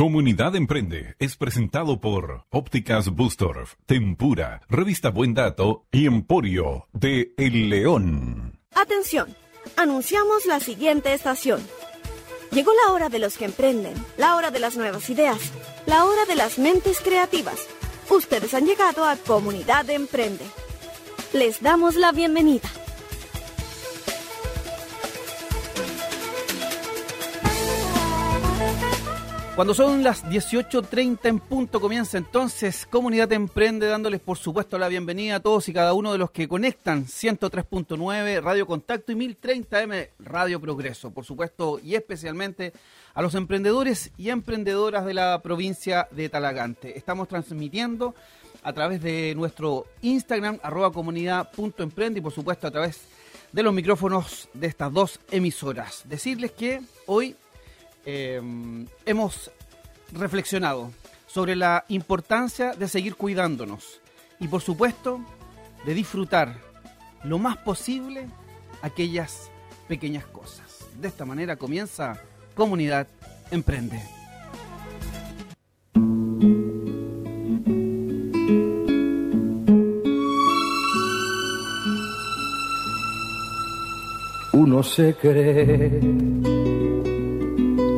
Comunidad Emprende es presentado por Ópticas Bustorf, Tempura, Revista Buen Dato y Emporio de El León. Atención, anunciamos la siguiente estación. Llegó la hora de los que emprenden, la hora de las nuevas ideas, la hora de las mentes creativas. Ustedes han llegado a Comunidad Emprende. Les damos la bienvenida. Cuando son las 18.30 en punto comienza entonces Comunidad Emprende dándoles por supuesto la bienvenida a todos y cada uno de los que conectan 103.9 Radio Contacto y 1030M Radio Progreso, por supuesto y especialmente a los emprendedores y emprendedoras de la provincia de Talagante. Estamos transmitiendo a través de nuestro Instagram arroba comunidad.emprende y por supuesto a través de los micrófonos de estas dos emisoras. Decirles que hoy eh, hemos reflexionado sobre la importancia de seguir cuidándonos y por supuesto de disfrutar lo más posible aquellas pequeñas cosas. De esta manera comienza Comunidad Emprende. Uno se cree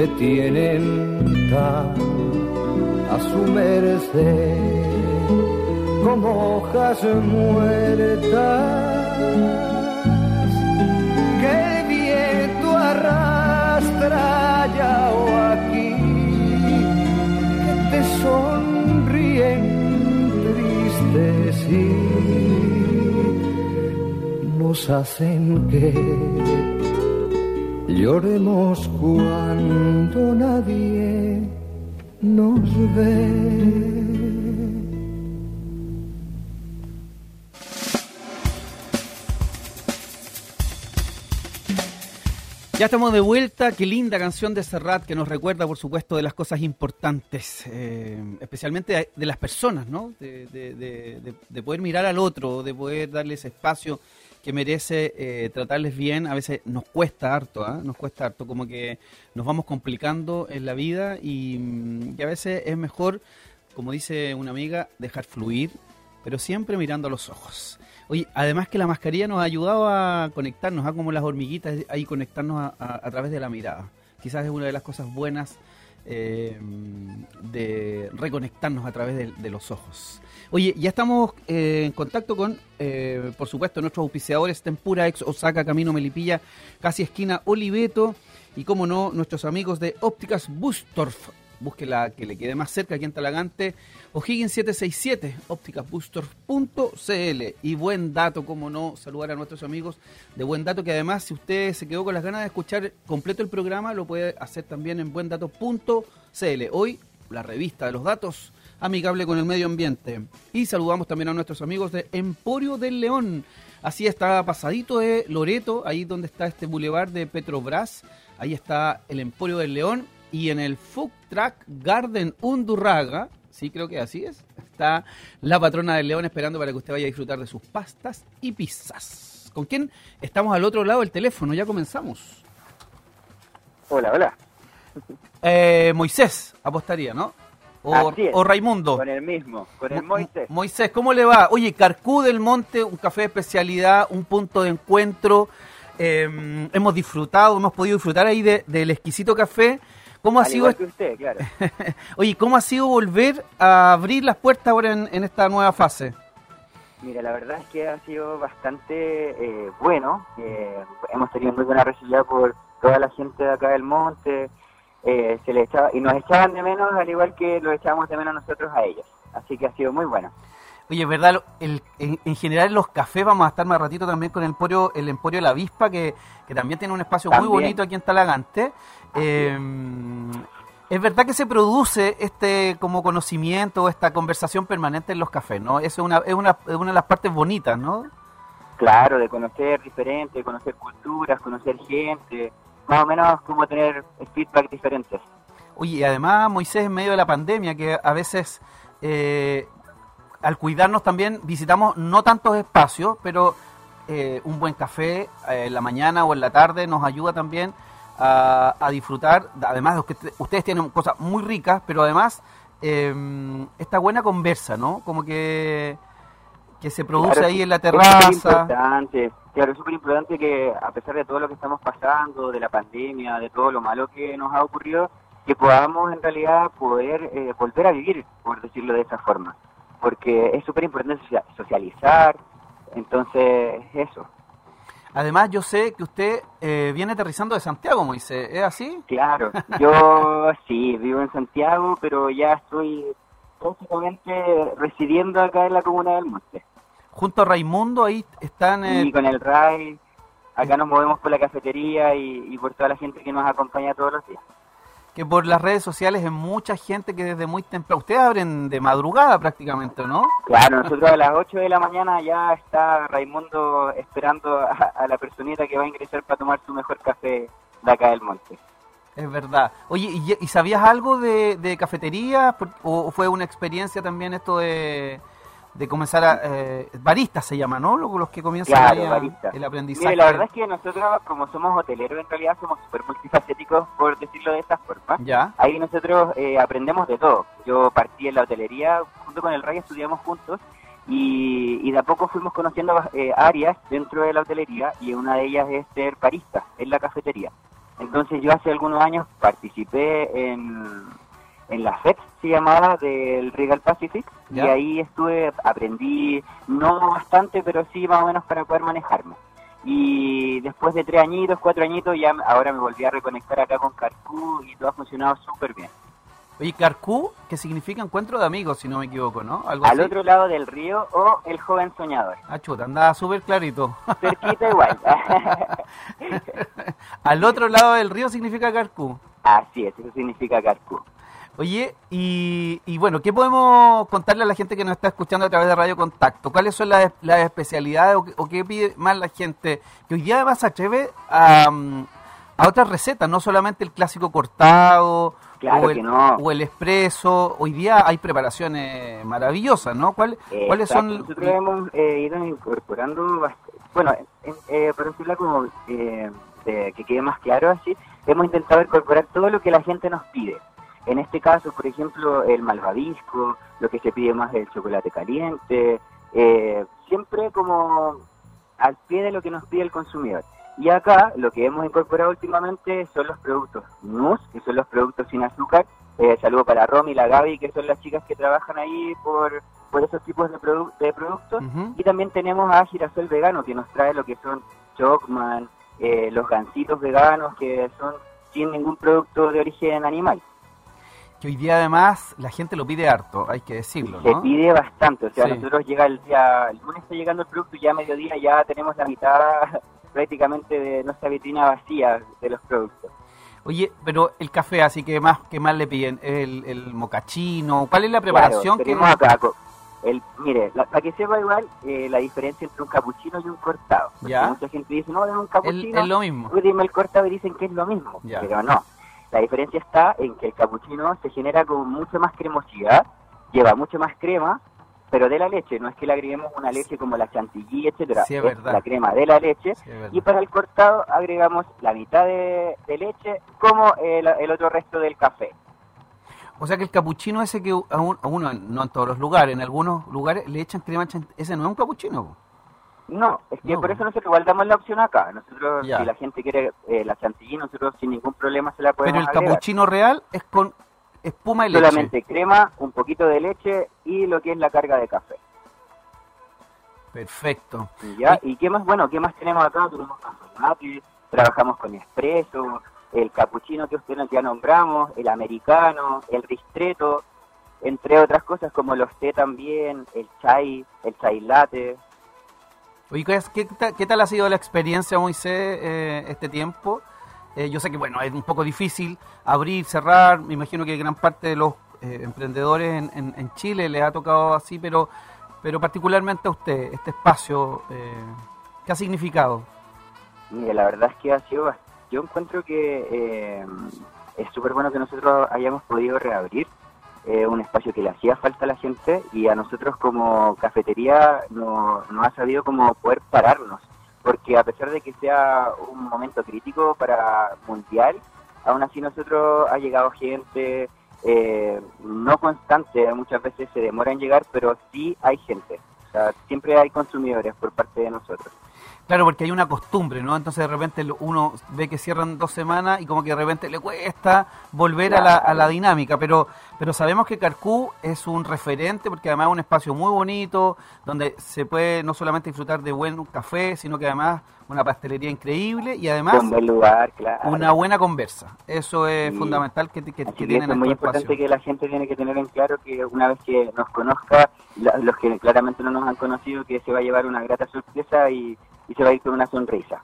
te tienen a su merced como hojas muertas que el viento arrastra allá o aquí que te sonríen tristes y nos hacen que Lloremos cuando nadie nos ve. Ya estamos de vuelta, qué linda canción de Serrat que nos recuerda, por supuesto, de las cosas importantes, eh, especialmente de, las personas, ¿no? De, de, de, poder mirar al otro, de poder darles espacio que merece eh, tratarles bien, a veces nos cuesta harto, ¿ah? nos cuesta harto, como que nos vamos complicando en la vida y, mm, y, a veces es mejor, como dice una amiga, dejar fluir, pero siempre mirando a los ojos. Oye, además que la mascarilla nos ha ayudado a conectarnos, a ¿ah? como las hormiguitas, ahí conectarnos a, través de la mirada. Quizás es una de las cosas buenas eh, de reconectarnos a través de, los ojos. Oye, ya estamos eh, en contacto con, eh, por supuesto, nuestros auspiciadores Tempura Ex Osaka, Camino Melipilla, casi esquina Oliveto, y como no, nuestros amigos de Ópticas Bustorf. Busque la que le quede más cerca aquí en Talagante, O'Higgins 767, ópticasbustorf.cl. Y buen dato, como no, saludar a nuestros amigos de Buen Dato, que además, si usted se quedó con las ganas de escuchar completo el programa, lo puede hacer también en buendato.cl. Hoy, la revista de los datos amigable con el medio ambiente. Y saludamos también a nuestros amigos de Emporio del León. Así está pasadito de Loreto, ahí donde está este bulevar de Petrobras. Ahí está el Emporio del León. Y en el Food Truck Garden Undurraga, sí creo que así es, está la patrona del León esperando para que usted vaya a disfrutar de sus pastas y pizzas. ¿Con quién? Estamos al otro lado del teléfono, ya comenzamos. Hola, hola. Eh, Moisés, apostaría, ¿no? O, o, Raimundo. Con el mismo, con el Moisés. Moisés, ¿cómo le va? Oye, Carcú del Monte, un café de especialidad, un punto de encuentro. Eh, hemos disfrutado, hemos podido disfrutar ahí de, del exquisito café ¿Cómo ha Al sido igual que usted, claro. Oye, ¿cómo ha sido volver a abrir las puertas ahora en, en esta nueva fase? Mira, la verdad es que ha sido bastante eh, bueno. Eh, hemos tenido muy buena recibida por toda la gente de acá del monte. Eh, se le echaba, y nos echaban de menos al igual que lo echábamos de menos nosotros a ellos. Así que ha sido muy bueno. Oye, ¿verdad? Lo- El, en, en general en los cafés vamos a estar más ratito también con el Emporio, el Emporio de la Avispa, que, que también tiene un espacio muy bonito aquí en Talagante. Eh, es verdad que se produce este como conocimiento, esta conversación permanente en los cafés, ¿no? Eso es una, es una, es una de las partes bonitas, ¿no? Claro, de conocer diferente, conocer culturas, conocer gente, más o menos como tener feedback diferentes. Oye, y además, Moisés, en medio de la pandemia, que a veces eh, al cuidarnos también visitamos no tantos espacios, pero eh, un buen café eh, en la mañana o en la tarde nos ayuda también a, a disfrutar. Además, de que usted- ustedes tienen cosas muy ricas, pero además eh, esta buena conversa, ¿no? Como que, que se produce Claro, ahí en la Es súper terraza. importante, claro, es súper importante que a pesar de todo lo que estamos pasando, de la pandemia, de todo lo malo que nos ha ocurrido, que podamos en realidad poder eh, volver a vivir, por decirlo de esa forma. Porque es súper importante socia- socializar, entonces eso. Además, yo sé que usted eh, viene aterrizando de Santiago, Moisés, ¿es así? Claro, yo sí, vivo en Santiago, pero ya estoy prácticamente residiendo acá en la comuna del Monte. Junto a Raimundo, ahí están... eh, Y con el RAI, acá nos movemos por la cafetería y, y por toda la gente que nos acompaña todos los días. Que por las redes sociales hay mucha gente que desde muy temprano, ustedes abren de madrugada prácticamente, ¿no? Claro, nosotros a las 8 de la mañana ya está Raimundo esperando a, a la personita que va a ingresar para tomar su mejor café de acá del monte. Es verdad. Oye, ¿y, y sabías algo de, de cafetería? Por- ¿O fue una experiencia también esto de, de comenzar a... Eh, baristas se llama, ¿no? Los, que comienzan Claro, ahí a- barista. el aprendizaje. Mire, la verdad es que nosotros como somos hoteleros en realidad somos súper multifacéticos por decirlo de esta forma. Ya, Ahí nosotros eh, aprendemos de todo. Yo partí en la hotelería, junto con el Ray estudiamos juntos y, y de a poco fuimos conociendo eh, áreas dentro de la hotelería y una de ellas es ser barista en la cafetería. Entonces yo hace algunos años participé en, en la FED, se llamaba, del Regal Pacific Ya. y ahí estuve, aprendí no bastante, pero sí más o menos para poder manejarme. Y después de tres añitos, cuatro añitos, ya ahora me volví a reconectar acá con Carcú y todo ha funcionado súper bien. Oye, Carcú, que significa encuentro de amigos, si no me equivoco, ¿no? Algo Al así. otro lado del río o el joven soñador. Ah, chuta, andaba súper clarito. Cerquita igual. Al otro lado del río significa Carcú. Así es, eso significa Carcú. Oye, y, y bueno, ¿qué podemos contarle a la gente que nos está escuchando a través de Radio Contacto? ¿Cuáles son las, las especialidades o, qué- o qué pide más la gente? Que hoy día además se atreve a, a otras recetas, no solamente el clásico cortado Claro o, el, que no. o el expreso. Hoy día hay preparaciones maravillosas, ¿no? ¿Cuál- ¿Cuáles Exacto. son? Nosotros hemos eh, ido incorporando, bueno, en- eh, para decirlo como eh, de- que quede más claro así, hemos intentado incorporar todo lo que la gente nos pide. En este caso, por ejemplo, el malvavisco, lo que se pide más es el chocolate caliente, eh, siempre como al pie de lo que nos pide el consumidor. Y acá lo que hemos incorporado últimamente son los productos NUS, que son los productos sin azúcar. Eh, saludo para Romy y la Gaby, que son las chicas que trabajan ahí por, por esos tipos de, produ- de productos. Y también tenemos a Girasol Vegano, que nos trae lo que son Chocman, eh, los gansitos veganos, que son sin ningún producto de origen animal. Que hoy día además la gente lo pide harto, hay que decirlo, Se ¿no? pide bastante, o sea, Sí. nosotros llega el día, el lunes está llegando el producto y ya a mediodía ya tenemos la mitad prácticamente de nuestra vitrina vacía de los productos. Oye, pero el café, así que más que más le piden, el, el mocachino, ¿cuál es la preparación Claro, que tenemos acá, el, mire, la- para que sepa igual eh, la diferencia entre un capuchino y un cortado. Ya. Mucha gente dice, no, es un capuchino, es lo mismo? dime el cortado y dicen que es lo mismo, Ya. pero no. La diferencia está en que el capuchino se genera con mucho más cremosidad, lleva mucho más crema, pero de la leche, no es que le agreguemos una leche como la chantilly, etcétera, Sí, es verdad. la crema de la leche, Sí, es y para el cortado agregamos la mitad de, de leche como el, el otro resto del café. O sea que el capuchino ese que a, un- a uno, no en todos los lugares, en algunos lugares le echan crema, chan- ese no es un capuchino. No, es que No. por eso nosotros igual damos la opción acá. Nosotros, Ya. si la gente quiere eh, la chantilly, nosotros sin ningún problema se la podemos Pero el agregar. capuchino real es con espuma y leche. Solamente crema, un poquito de leche y lo que es la carga de café. Perfecto. ¿Ya? ¿Y qué más? Bueno, ¿qué más tenemos acá? Tenemos café trabajamos con espresso, el cappuccino que ustedes ya nombramos, el americano, el ristretto, entre otras cosas como los té también, el chai, el chai latte. Oye, ¿qué, tal, ha sido la experiencia, Moisés, eh, este tiempo? Eh, yo sé que, bueno, es un poco difícil abrir, cerrar. Me imagino que gran parte de los eh, emprendedores en, en- Chile les ha tocado así, pero, pero particularmente a usted, este espacio, eh, ¿qué ha significado? Mire, la verdad es que ha sido, yo encuentro que eh, es súper bueno que nosotros hayamos podido reabrir eh, un espacio que le hacía falta a la gente y a nosotros como cafetería no, no ha sabido como poder pararnos, porque a pesar de que sea un momento crítico para mundial, aún así nosotros ha llegado gente eh, no constante, muchas veces se demora en llegar, pero sí hay gente, o sea, siempre hay consumidores por parte de nosotros. Claro, porque hay una costumbre, ¿no? Entonces de repente uno ve que cierran dos semanas y como que de repente le cuesta volver a, la, a la dinámica, pero pero sabemos que Carcú es un referente porque además es un espacio muy bonito, donde se puede no solamente disfrutar de buen café, sino que además una pastelería increíble y además un buen lugar, claro. una buena conversa. Eso es Sí. fundamental que, que, que tienen es muy importante que la gente tiene que tener en claro que una vez que nos conozca, los que claramente no nos han conocido, que se va a llevar una grata sorpresa y, y se va a ir con una sonrisa.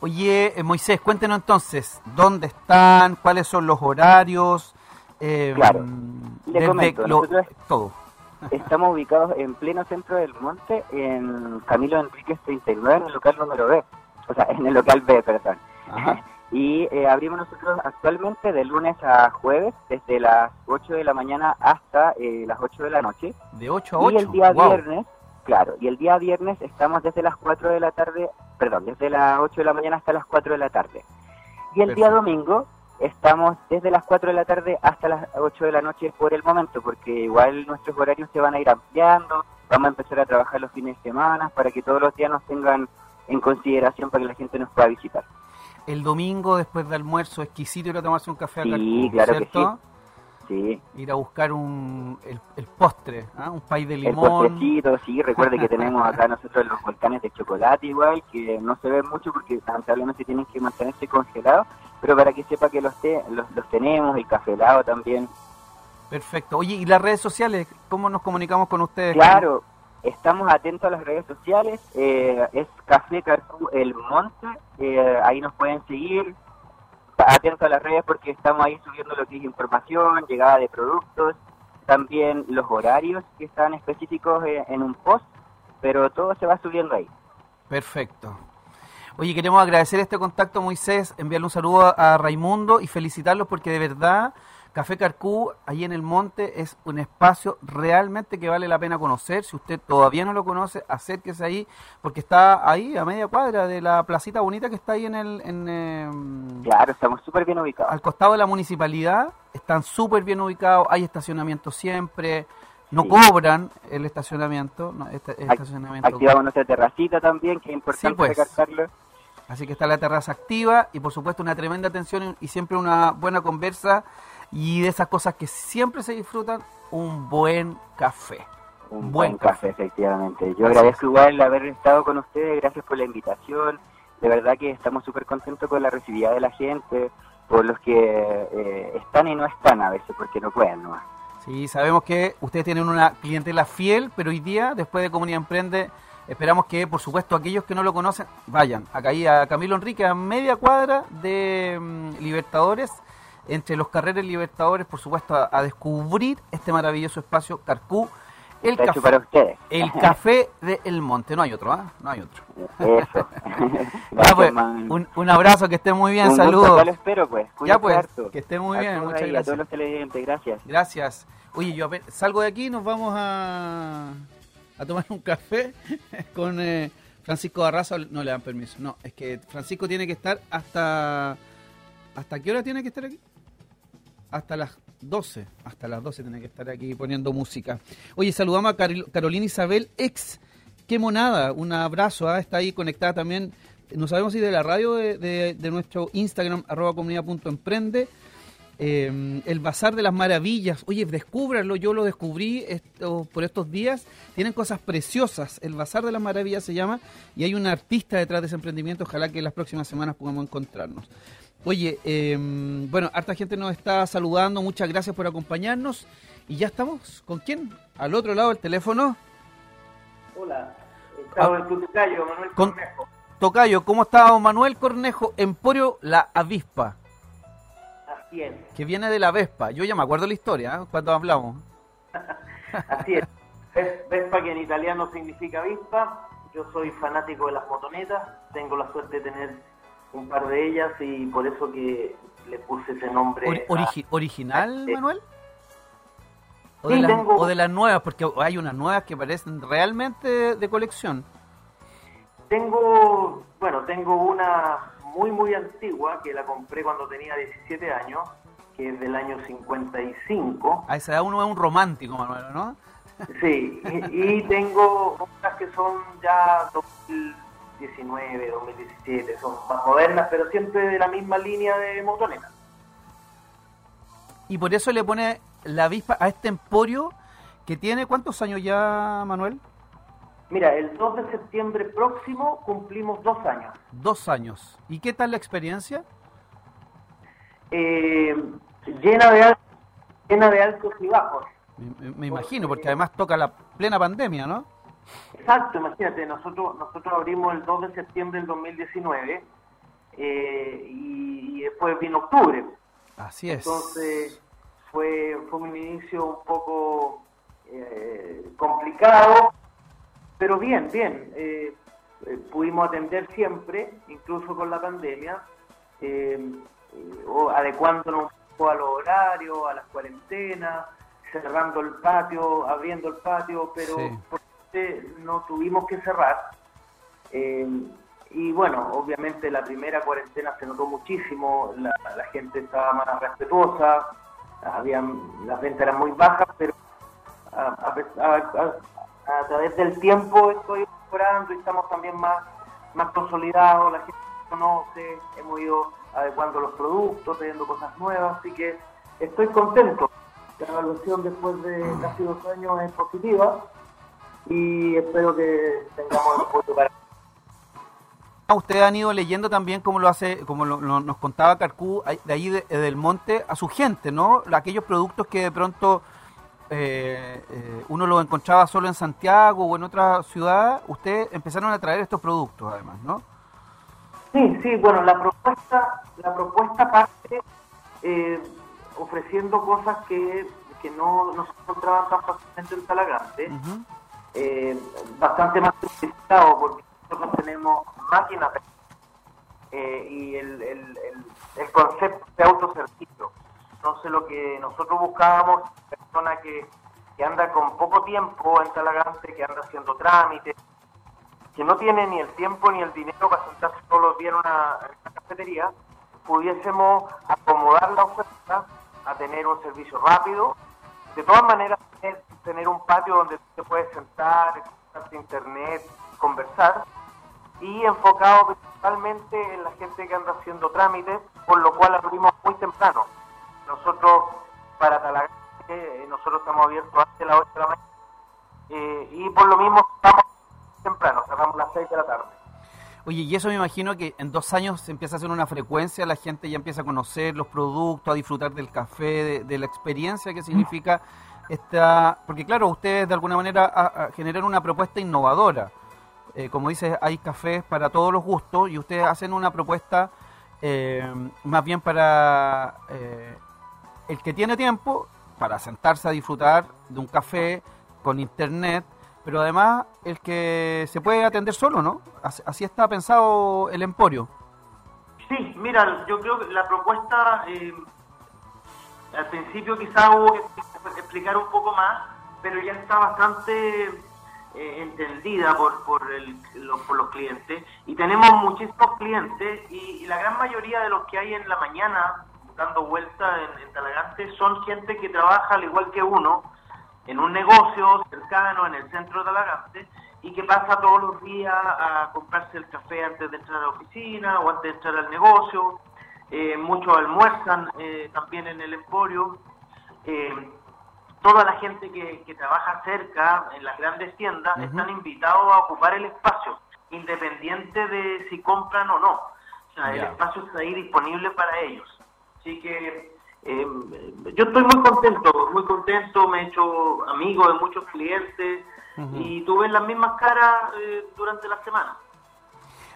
Oye, eh, Moisés, cuéntenos entonces, ¿dónde están? ¿Cuáles son los horarios? Eh, Claro. Le desde comento, lo- todo. Estamos ubicados en pleno centro del monte, en Camilo Enríquez 39, en el local número B. O sea, en el local B, perdón. Ajá. Y eh, abrimos nosotros actualmente de lunes a jueves, desde las 8 de la mañana hasta eh, las 8 de la noche. De 8 a 8. Y el día Wow. viernes, claro, y el día viernes estamos desde las 4 de la tarde, perdón, desde las 8 de la mañana hasta las 4 de la tarde. Y el día domingo estamos desde las 4 de la tarde hasta las 8 de la noche por el momento, porque igual nuestros horarios se van a ir ampliando, vamos a empezar a trabajar los fines de semana para que todos los días nos tengan en consideración para que la gente nos pueda visitar. El domingo, después del almuerzo, exquisito ir a tomarse un café Sí, claro que ¿cierto? Sí, Ir a buscar un, el, el postre, ¿ah? un pay de el limón. postrecito, sí, recuerde que tenemos acá nosotros los volcanes de chocolate igual, que no se ven mucho porque lamentablemente tienen que mantenerse congelados, pero para que sepa que los, te- los, los tenemos, el café helado también. Perfecto. Oye, ¿y las redes sociales? ¿Cómo nos comunicamos con ustedes? Claro, estamos atentos a las redes sociales, eh, es Café Carcú El Monte, eh, ahí nos pueden seguir, atentos a las redes porque estamos ahí subiendo lo que es información, llegada de productos, también los horarios que están específicos eh, en un post, pero todo se va subiendo ahí. Perfecto. Oye, queremos agradecer este contacto, Moisés, enviarle un saludo a, a Raimundo y felicitarlos porque de verdad Café Carcú, ahí en el monte, es un espacio realmente que vale la pena conocer. Si usted todavía no lo conoce, acérquese ahí, porque está ahí a media cuadra de la placita bonita que está ahí en el... En, em, Claro, estamos súper bien ubicados. al costado de la municipalidad, están súper bien ubicados, hay estacionamiento siempre, no Sí. cobran el estacionamiento, no, este- el Ac- estacionamiento Activamos nuestra terracita también, que es importante Sí, pues. recalcarlo. Así que está la terraza activa y por supuesto una tremenda atención y siempre una buena conversa y de esas cosas que siempre se disfrutan, un buen café. Un Buen buen, café. café, efectivamente. Yo Así agradezco igual haber estado con ustedes, gracias por la invitación. De verdad que estamos súper contentos con la recibividad de la gente, por los que eh, están y no están a veces, porque no pueden nomás. Sí, sabemos que ustedes tienen una clientela fiel, pero hoy día, después de Comunidad Emprende, esperamos que, por supuesto, aquellos que no lo conocen, vayan acá a Camilo Enrique, a media cuadra de mm, Libertadores, entre los carreras Libertadores, por supuesto, a, a descubrir este maravilloso espacio Carcú, el Está café, para ustedes. el café de El Monte. No hay otro, ¿ah? No hay otro. Eso. Ya, pues, un, un abrazo, que estén muy bien, Un saludos. lo espero, pues. Ya pues, harto. que estén muy A bien, muchas ahí, A gracias. todos los televidentes, gracias. Gracias. Oye, yo salgo de aquí, nos vamos a, a tomar un café con eh, Francisco Barraza. No le dan permiso. No, es que Francisco tiene que estar hasta... ¿Hasta qué hora tiene que estar aquí? Hasta las 12. Hasta las 12 tiene que estar aquí poniendo música. Oye, saludamos a Carol- Carolina Isabel, ex qué monada, un abrazo, ¿ah? está ahí conectada también, no sabemos si de la radio de, nuestro Instagram, arroba comunidad.emprende, eh, el Bazar de las Maravillas. Oye, descúbralo, yo lo descubrí esto, por estos días. Tienen cosas preciosas. El Bazar de las Maravillas se llama y hay un artista detrás de ese emprendimiento. Ojalá que las próximas semanas podamos encontrarnos. Oye, eh, bueno, harta gente nos está saludando. Muchas gracias por acompañarnos. Y ya estamos. ¿Con quién? Al otro lado del teléfono. Hola, estaba en tu tocayo, Manuel Con- Cornejo. Tocayo, ¿cómo está Manuel Cornejo? Emporio La Avispa, Así es, que viene de la Vespa. Yo ya me acuerdo la historia, ¿eh? cuando hablamos. así es. Ves- Vespa que en italiano significa avispa. Yo soy fanático de las motonetas. Tengo la suerte de tener un par de ellas y por eso que le puse ese nombre. A- ¿Original. Manuel? ¿O, Sí, de las, tengo- o de las nuevas? Porque hay unas nuevas que parecen realmente de, de colección. Tengo, bueno, tengo una muy, muy antigua que la compré cuando tenía 17 años, que es del año 55. A esa edad uno es un romántico, Manuel, ¿no? Sí, y, y tengo otras que son ya 2019, 2017, son más modernas, pero siempre de la misma línea de motoneta. Y por eso le pone la avispa a este emporio que tiene, ¿cuántos años ya, Manuel? Mira, el 2 de septiembre próximo cumplimos dos años. Dos años. ¿Y qué tal la experiencia? Eh, llena, de, llena de altos y bajos. Me imagino, porque además toca la plena pandemia, ¿no? Exacto, imagínate, nosotros nosotros abrimos el 2 de septiembre del 2019 eh, y, y después vino octubre. Así es. Entonces fue, fue un inicio un poco eh, complicado, pero bien, bien. eh, eh, pudimos atender siempre, incluso con la pandemia, eh, eh, o adecuándonos un poco a los horarios, a las cuarentenas, cerrando el patio, abriendo el patio, pero Sí. No tuvimos que cerrar. Eh, y bueno, obviamente la primera cuarentena se notó muchísimo, la, gente estaba más respetuosa, habían, las ventas eran muy bajas, pero a, través del tiempo esto ha ido mejorando y estamos también más, más consolidados, la gente conoce, hemos ido adecuando los productos, trayendo cosas nuevas, así que estoy contento. La evaluación después de casi dos años es positiva y espero que tengamos el apoyo para Ah, Ustedes han ido leyendo también como lo hace, como lo- lo- nos contaba Carcú, de ahí de- del monte a su gente, ¿no? Aquellos productos que de pronto eh, eh, uno los encontraba solo en Santiago o en otra ciudad, ustedes empezaron a traer estos productos además, ¿no? Sí, sí, bueno, la propuesta, la propuesta parte eh, ofreciendo cosas que, que no, no se encontraban tan fácilmente en Talagante, Ujú. Eh, bastante más solicitado porque nosotros tenemos máquinas eh, y el, el, el, el concepto de autoservicio. Entonces lo que nosotros buscábamos es persona que, que anda con poco tiempo en Talagante, que anda haciendo trámites, que no tiene ni el tiempo ni el dinero para sentarse todos los días en una, en una cafetería, pudiésemos acomodar la oferta a tener un servicio rápido, de todas maneras tener, tener un patio donde te puedes sentar, a internet, conversar, y enfocado principalmente en la gente que anda haciendo trámites, por lo cual abrimos muy temprano. Nosotros, para Talagante, eh, nosotros estamos abiertos antes de las 8 de la mañana, eh, y por lo mismo estamos temprano, cerramos las 6 de la tarde. Oye, y eso me imagino que en dos años se empieza a hacer una frecuencia, la gente ya empieza a conocer los productos, a disfrutar del café, de la experiencia que significa esta... Porque claro, ustedes de alguna manera a- a generan una propuesta innovadora. Eh, como dices, hay cafés para todos los gustos y ustedes hacen una propuesta eh, más bien para eh, el que tiene tiempo, para sentarse a disfrutar de un café con internet, pero además el que se puede atender solo, ¿no? Así, está pensado el emporio. Sí, mira, yo creo que la propuesta eh, al principio quizá hubo explicar un poco más, pero ya está bastante eh, entendida por, por, el- lo- por los clientes y tenemos muchísimos clientes y, la gran mayoría de los que hay en la mañana dando vuelta en, en Talagante son gente que trabaja al igual que uno en un negocio cercano en el centro de Talagante y que pasa todos los días a comprarse el café antes de entrar a la oficina o antes de entrar al negocio. Eh, muchos almuerzan eh, también en el emporio. Eh, toda la gente que, trabaja cerca en las grandes tiendas están invitados a ocupar el espacio, independiente de si compran o no. O sea, el espacio está ahí disponible para ellos. Así que yo estoy muy contento, muy contento, me he hecho amigo de muchos clientes, y tuve las mismas caras eh, durante la semana.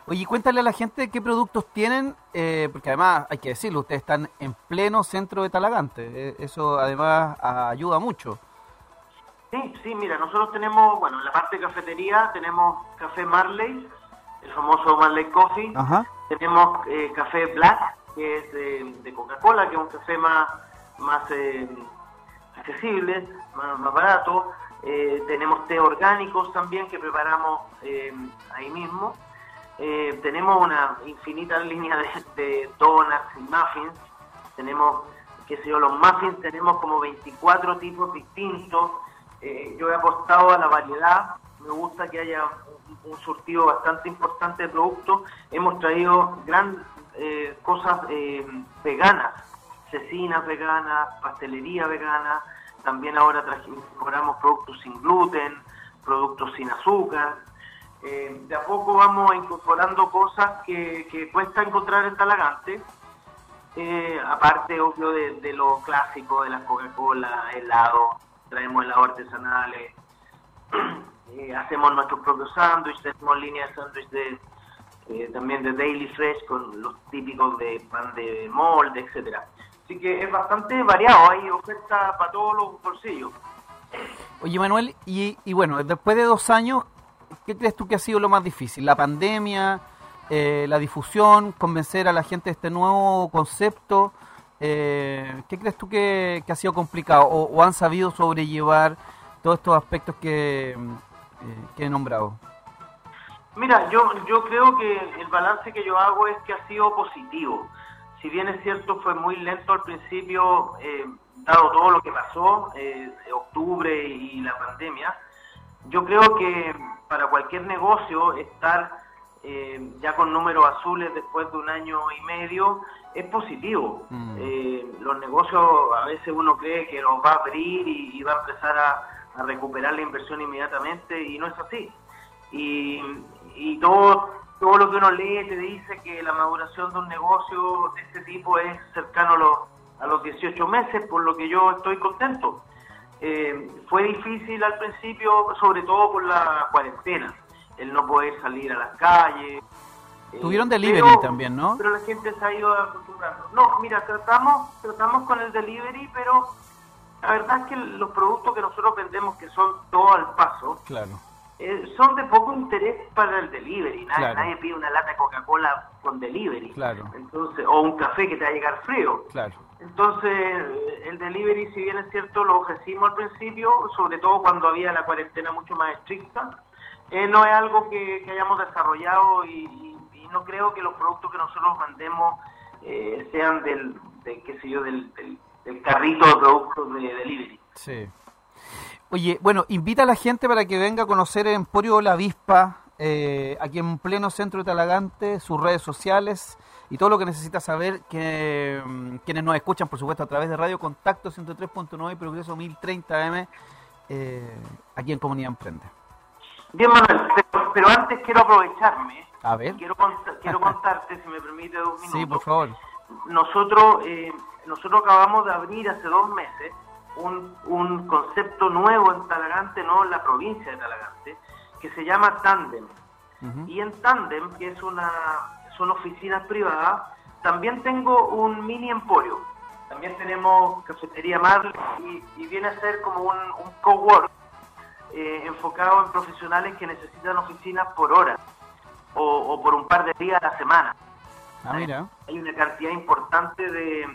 Oye, cuéntale a la gente qué productos tienen, eh, porque además hay que decirlo, ustedes están en pleno centro de Talagante, eh, eso además ayuda mucho. Sí, sí, mira, nosotros tenemos, bueno, en la parte de cafetería tenemos café Marley, el famoso Marley Coffee, tenemos café Black, que es de Coca-Cola, que es un café más, más accesible, más, más barato, eh, tenemos té orgánicos también que preparamos eh, ahí mismo. Eh, tenemos una infinita línea de, donuts y muffins. Tenemos, qué sé yo, los muffins tenemos como 24 tipos distintos. yo he apostado a la variedad. Me gusta que haya un, surtido bastante importante de productos. Hemos traído gran cosas veganas, cecinas veganas, pastelería vegana también ahora incorporamos productos sin gluten, productos sin azúcar. Eh, de a poco vamos incorporando cosas que, cuesta encontrar en Talagante, eh, aparte, obvio, de, lo clásico de la Coca-Cola, helado, traemos helados artesanales, eh, hacemos nuestros propios sándwiches, tenemos líneas de sándwiches también de Daily Fresh con los típicos de pan de molde, etcétera. Así que es bastante variado, hay oferta para todos los bolsillos. Oye Manuel, y, bueno, después de dos años, ¿qué crees tú que ha sido lo más difícil? ¿La pandemia, eh, la difusión, convencer a la gente de este nuevo concepto? Eh, ¿Qué crees tú que, ha sido complicado o, han sabido sobrellevar todos estos aspectos que, eh, que he nombrado? Mira, yo, yo creo que el balance que yo hago es que ha sido positivo si bien es cierto fue muy lento al principio, dado todo lo que pasó, octubre y la pandemia, yo creo que para cualquier negocio estar eh, ya con números azules después de un año y medio es positivo. Mm. Eh, los negocios a veces uno cree que los va a abrir y, va a empezar a, recuperar la inversión inmediatamente y no es así. Y, y todo todo lo que uno lee te dice que la maduración de un negocio de este tipo es cercano a los, a los 18 meses, por lo que yo estoy contento. Eh, fue difícil al principio, sobre todo por la cuarentena, el no poder salir a las calles. Eh, Tuvieron delivery también, ¿no? Pero la gente se ha ido acostumbrando. No, mira, tratamos, tratamos con el delivery, pero la verdad es que los productos que nosotros vendemos, que son todo al paso, claro eh, son de poco interés para el delivery. Nadie, pide una lata de Coca-Cola con delivery. Entonces, o un café que te va a llegar frío. Entonces, eh, el delivery, si bien es cierto, lo ofrecimos al principio, sobre todo cuando había la cuarentena mucho más estricta, eh, no es algo que, hayamos desarrollado y, no creo que los productos que nosotros mandemos sean del, qué sé yo, del, del carrito de productos de delivery. Sí. Oye, bueno, invita a la gente para que venga a conocer Emporio La Avispa, eh, aquí en pleno centro de Talagante, sus redes sociales y todo lo que necesita saber que mm, quienes nos escuchan, por supuesto, a través de Radio Contacto 103.9 y Progreso 1030M, eh, aquí en Comunidad Emprende. Bien, Manuel, pero, antes quiero aprovecharme. A ver. Quiero, quiero contarte, si me permite, dos minutos. Sí, por favor. Nosotros, eh, nosotros acabamos de abrir hace dos meses un, un concepto nuevo en Talagante, no en la provincia de Talagante, que se llama Tandem. Y en Tandem, que es una, son oficinas privadas, también tengo un mini emporio. También tenemos cafetería Marley y, viene a ser como un, un cowork eh, enfocado en profesionales que necesitan oficinas por hora o, por un par de días a la semana. Ah, mira. Hay una cantidad importante de,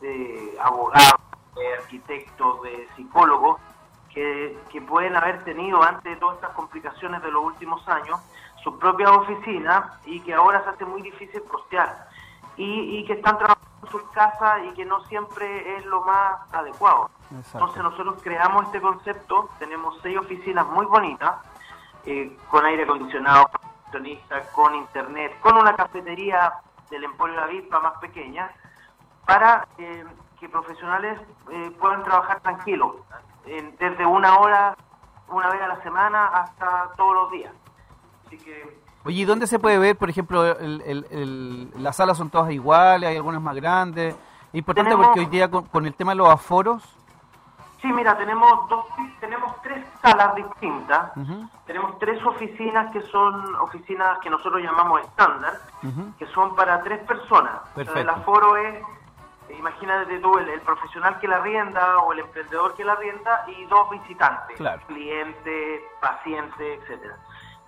de abogados, de arquitectos, de psicólogos, que, pueden haber tenido antes de todas estas complicaciones de los últimos años sus propias oficinas y que ahora se hace muy difícil costear y, que están trabajando sus casas y que no siempre es lo más adecuado. Exacto. Entonces nosotros creamos este concepto, tenemos seis oficinas muy bonitas, eh, con aire acondicionado, con internet, con una cafetería del Emporio La Avispa más pequeña, para eh, que profesionales eh, puedan trabajar tranquilos, en- desde una hora, una vez a la semana hasta todos los días. Así que Oye, ¿y dónde se puede ver, por ejemplo, el- el- el- las salas son todas iguales, hay algunas más grandes? Es importante Tenemos- porque hoy día con, con el tema de los aforos, Sí, mira, tenemos dos, tenemos tres salas distintas. Tenemos tres oficinas que son oficinas que nosotros llamamos estándar, que son para tres personas. O sea, Perfecto. el aforo es, imagínate tú, el, el profesional que la rienda o el emprendedor que la rienda y dos visitantes, Claro. cliente, paciente, etcétera.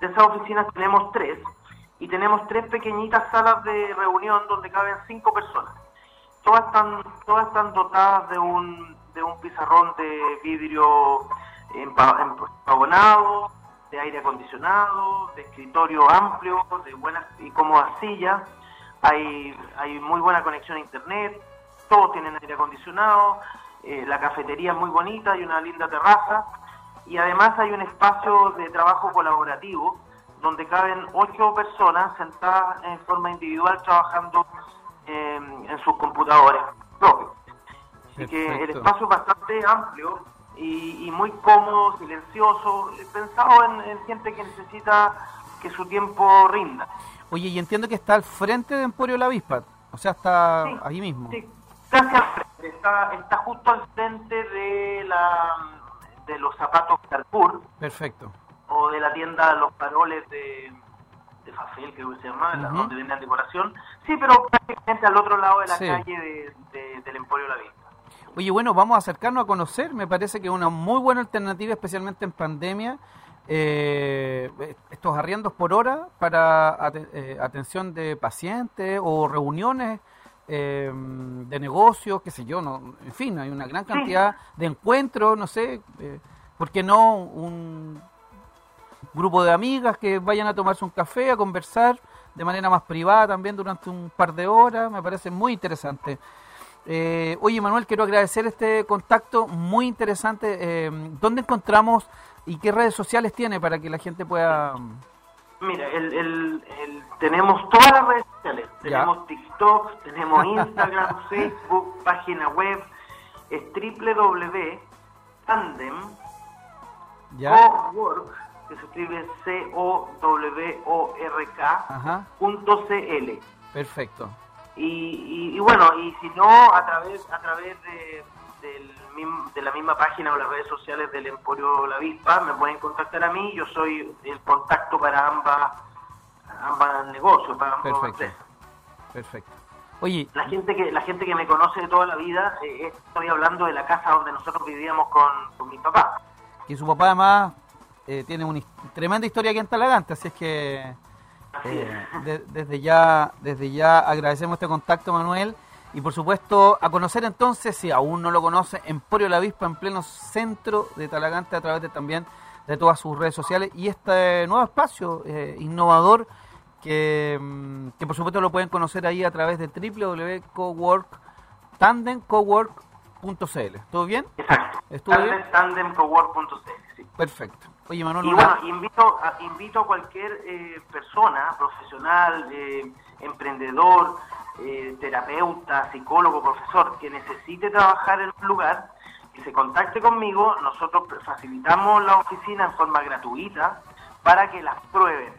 De esas oficinas tenemos tres y tenemos tres pequeñitas salas de reunión donde caben cinco personas. Todas están todas están dotadas de un de un pizarrón de vidrio empa- empavonado de aire acondicionado de escritorio amplio de buenas y cómodas sillas. Hay hay muy buena conexión a internet todos tienen aire acondicionado eh, la cafetería es muy bonita hay una linda terraza y además hay un espacio de trabajo colaborativo donde caben ocho personas sentadas en forma individual trabajando eh, en sus computadores propios. Así que el espacio es bastante amplio y, y muy cómodo, silencioso, pensado en, en gente que necesita que su tiempo rinda. Oye, y entiendo que está al frente de Emporio La Avispa, o sea, está Sí, ahí mismo. Sí, casi al frente, está, está justo al frente de la de los zapatos Carrefour Perfecto. o de la tienda Los Paroles de, de Fafel, creo que se llama, donde venden decoración. Sí, pero prácticamente al otro lado de la Sí. calle de, de- del Emporio La Vista. Oye, bueno, vamos a acercarnos a conocer, me parece que es una muy buena alternativa, especialmente en pandemia, eh, estos arriendos por hora para eh, atención de pacientes o reuniones eh, de negocios, qué sé yo, no, en fin, hay una gran cantidad de encuentros, no sé, eh, ¿por qué no un grupo de amigas que vayan a tomarse un café, a conversar de manera más privada también durante un par de horas? Me parece muy interesante. Eh, oye, Manuel, quiero agradecer este contacto muy interesante. Eh, ¿Dónde encontramos y qué redes sociales tiene para que la gente pueda... Mira, el, el- el- tenemos todas las redes sociales. Ya. Tenemos TikTok, tenemos Instagram, Facebook, página web. Es www.tandem ¿Ya? Cowork, que se escribe C-O-W-O-R-K, punto CL. perfecto. Y, y- y bueno, y si no, a través a través de, del de la misma página o las redes sociales del Emporio La Avispa, me pueden contactar a mí. Yo soy el contacto para ambas, ambas negocios, para ambas Perfecto. empresas. Perfecto. Oye, La gente que la gente que me conoce de toda la vida, eh, estoy hablando de la casa donde nosotros vivíamos con, con mi papá. que su papá además eh, tiene una tremenda historia aquí en Talagante, así es que Así eh, es. de- desde ya desde ya agradecemos este contacto, Manuel. Y por supuesto, a conocer entonces, si aún no lo conoce, Emporio La Avispa en pleno centro de Talagante a través de también de todas sus redes sociales y este nuevo espacio eh, innovador que, mm, que por supuesto lo pueden conocer ahí a través de www.cowork tandemcowork.cl. ¿Todo bien? Exacto. ¿Estuvo bien? Sí. Perfecto. Oye, Manuel, Y bueno, invito a, invito a cualquier eh, persona, profesional, eh, emprendedor, eh, terapeuta, psicólogo, profesor, que necesite trabajar en un lugar, que se contacte conmigo. Nosotros facilitamos la oficina en forma gratuita para que las prueben.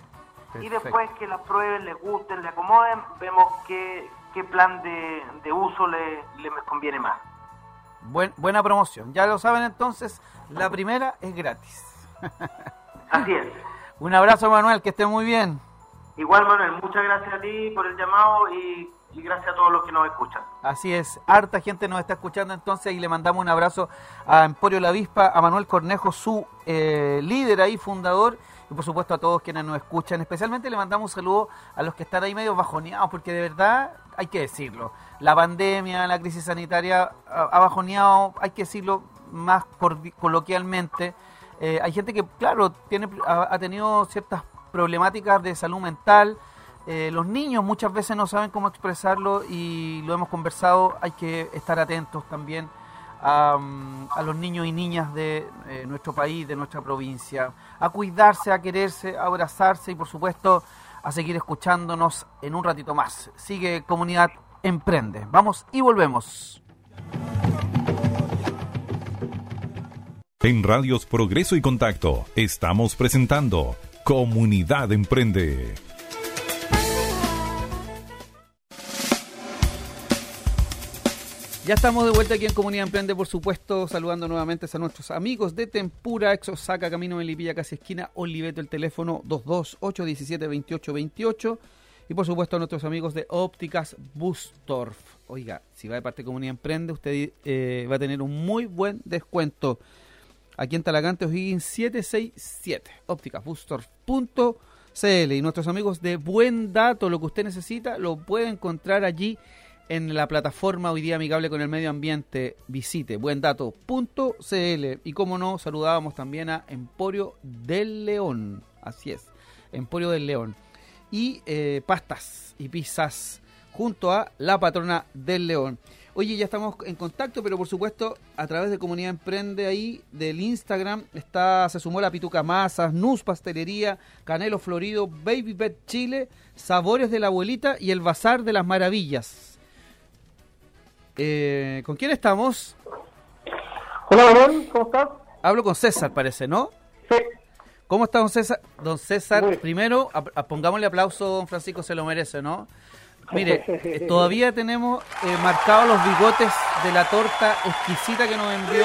Y después que las prueben, les gusten, les acomoden, vemos qué, qué plan de, de uso le, le conviene más. Buen- buena promoción. Ya lo saben entonces, la primera es gratis. Así es. Un abrazo, Manuel, que esté muy bien. Igual, Manuel, muchas gracias a ti por el llamado y, y gracias a todos los que nos escuchan. Así es, harta gente nos está escuchando entonces y le mandamos un abrazo a Emporio La Avispa, a Manuel Cornejo, su eh, líder ahí, fundador, y por supuesto a todos quienes nos escuchan. Especialmente le mandamos un saludo a los que están ahí medio bajoneados, porque de verdad hay que decirlo. La pandemia, la crisis sanitaria ha, bajoneado, hay que decirlo más coloquialmente. Eh, hay gente que, claro, tiene, ha tenido ciertas problemáticas de salud mental, eh, los niños muchas veces no saben cómo expresarlo y lo hemos conversado, hay que estar atentos también a, mm, los niños y niñas de eh, nuestro país, de nuestra provincia, a cuidarse, a quererse, a abrazarse y por supuesto a seguir escuchándonos en un ratito más. Sigue Comunidad Emprende. Vamos y volvemos. En Radios Progreso y Contacto estamos presentando Comunidad Emprende. Ya estamos de vuelta aquí en Comunidad Emprende, por supuesto, saludando nuevamente a nuestros amigos de Tempura, ex Osaka, Camino Melipilla, casi esquina, Oliveto, el teléfono 228172828 y por supuesto a nuestros amigos de Ópticas Bustorf. Oiga, si va de parte de Comunidad Emprende, usted eh, va a tener un muy buen descuento. Aquí en Talagante O'Higgins 767, ópticasbustorf.cl y nuestros amigos de Buen Dato, lo que usted necesita, lo puede encontrar allí en la plataforma Hoy Día Amigable con el Medio Ambiente. Visite buendato.cl. Y como no, saludábamos también a Emporio del León. Así es, Emporio del León. Y eh, pastas y pizzas junto a la patrona del León. Oye, ya estamos en contacto, pero por supuesto a través de Comunidad Emprende ahí del Instagram está se sumó la Pituca Masas, Nus Pastelería, Canelo Florido, Baby Pet Chile, Sabores de la Abuelita y el Bazar de las Maravillas. Eh, ¿Con quién estamos? Hola, Manuel, ¿cómo estás? Hablo con César, parece, ¿no? Sí. ¿Cómo está don César? Don César, primero, a- a- pongámosle aplauso, don Francisco se lo merece, ¿no? Mire, eh, todavía tenemos eh, marcados los bigotes de la torta exquisita que nos envió.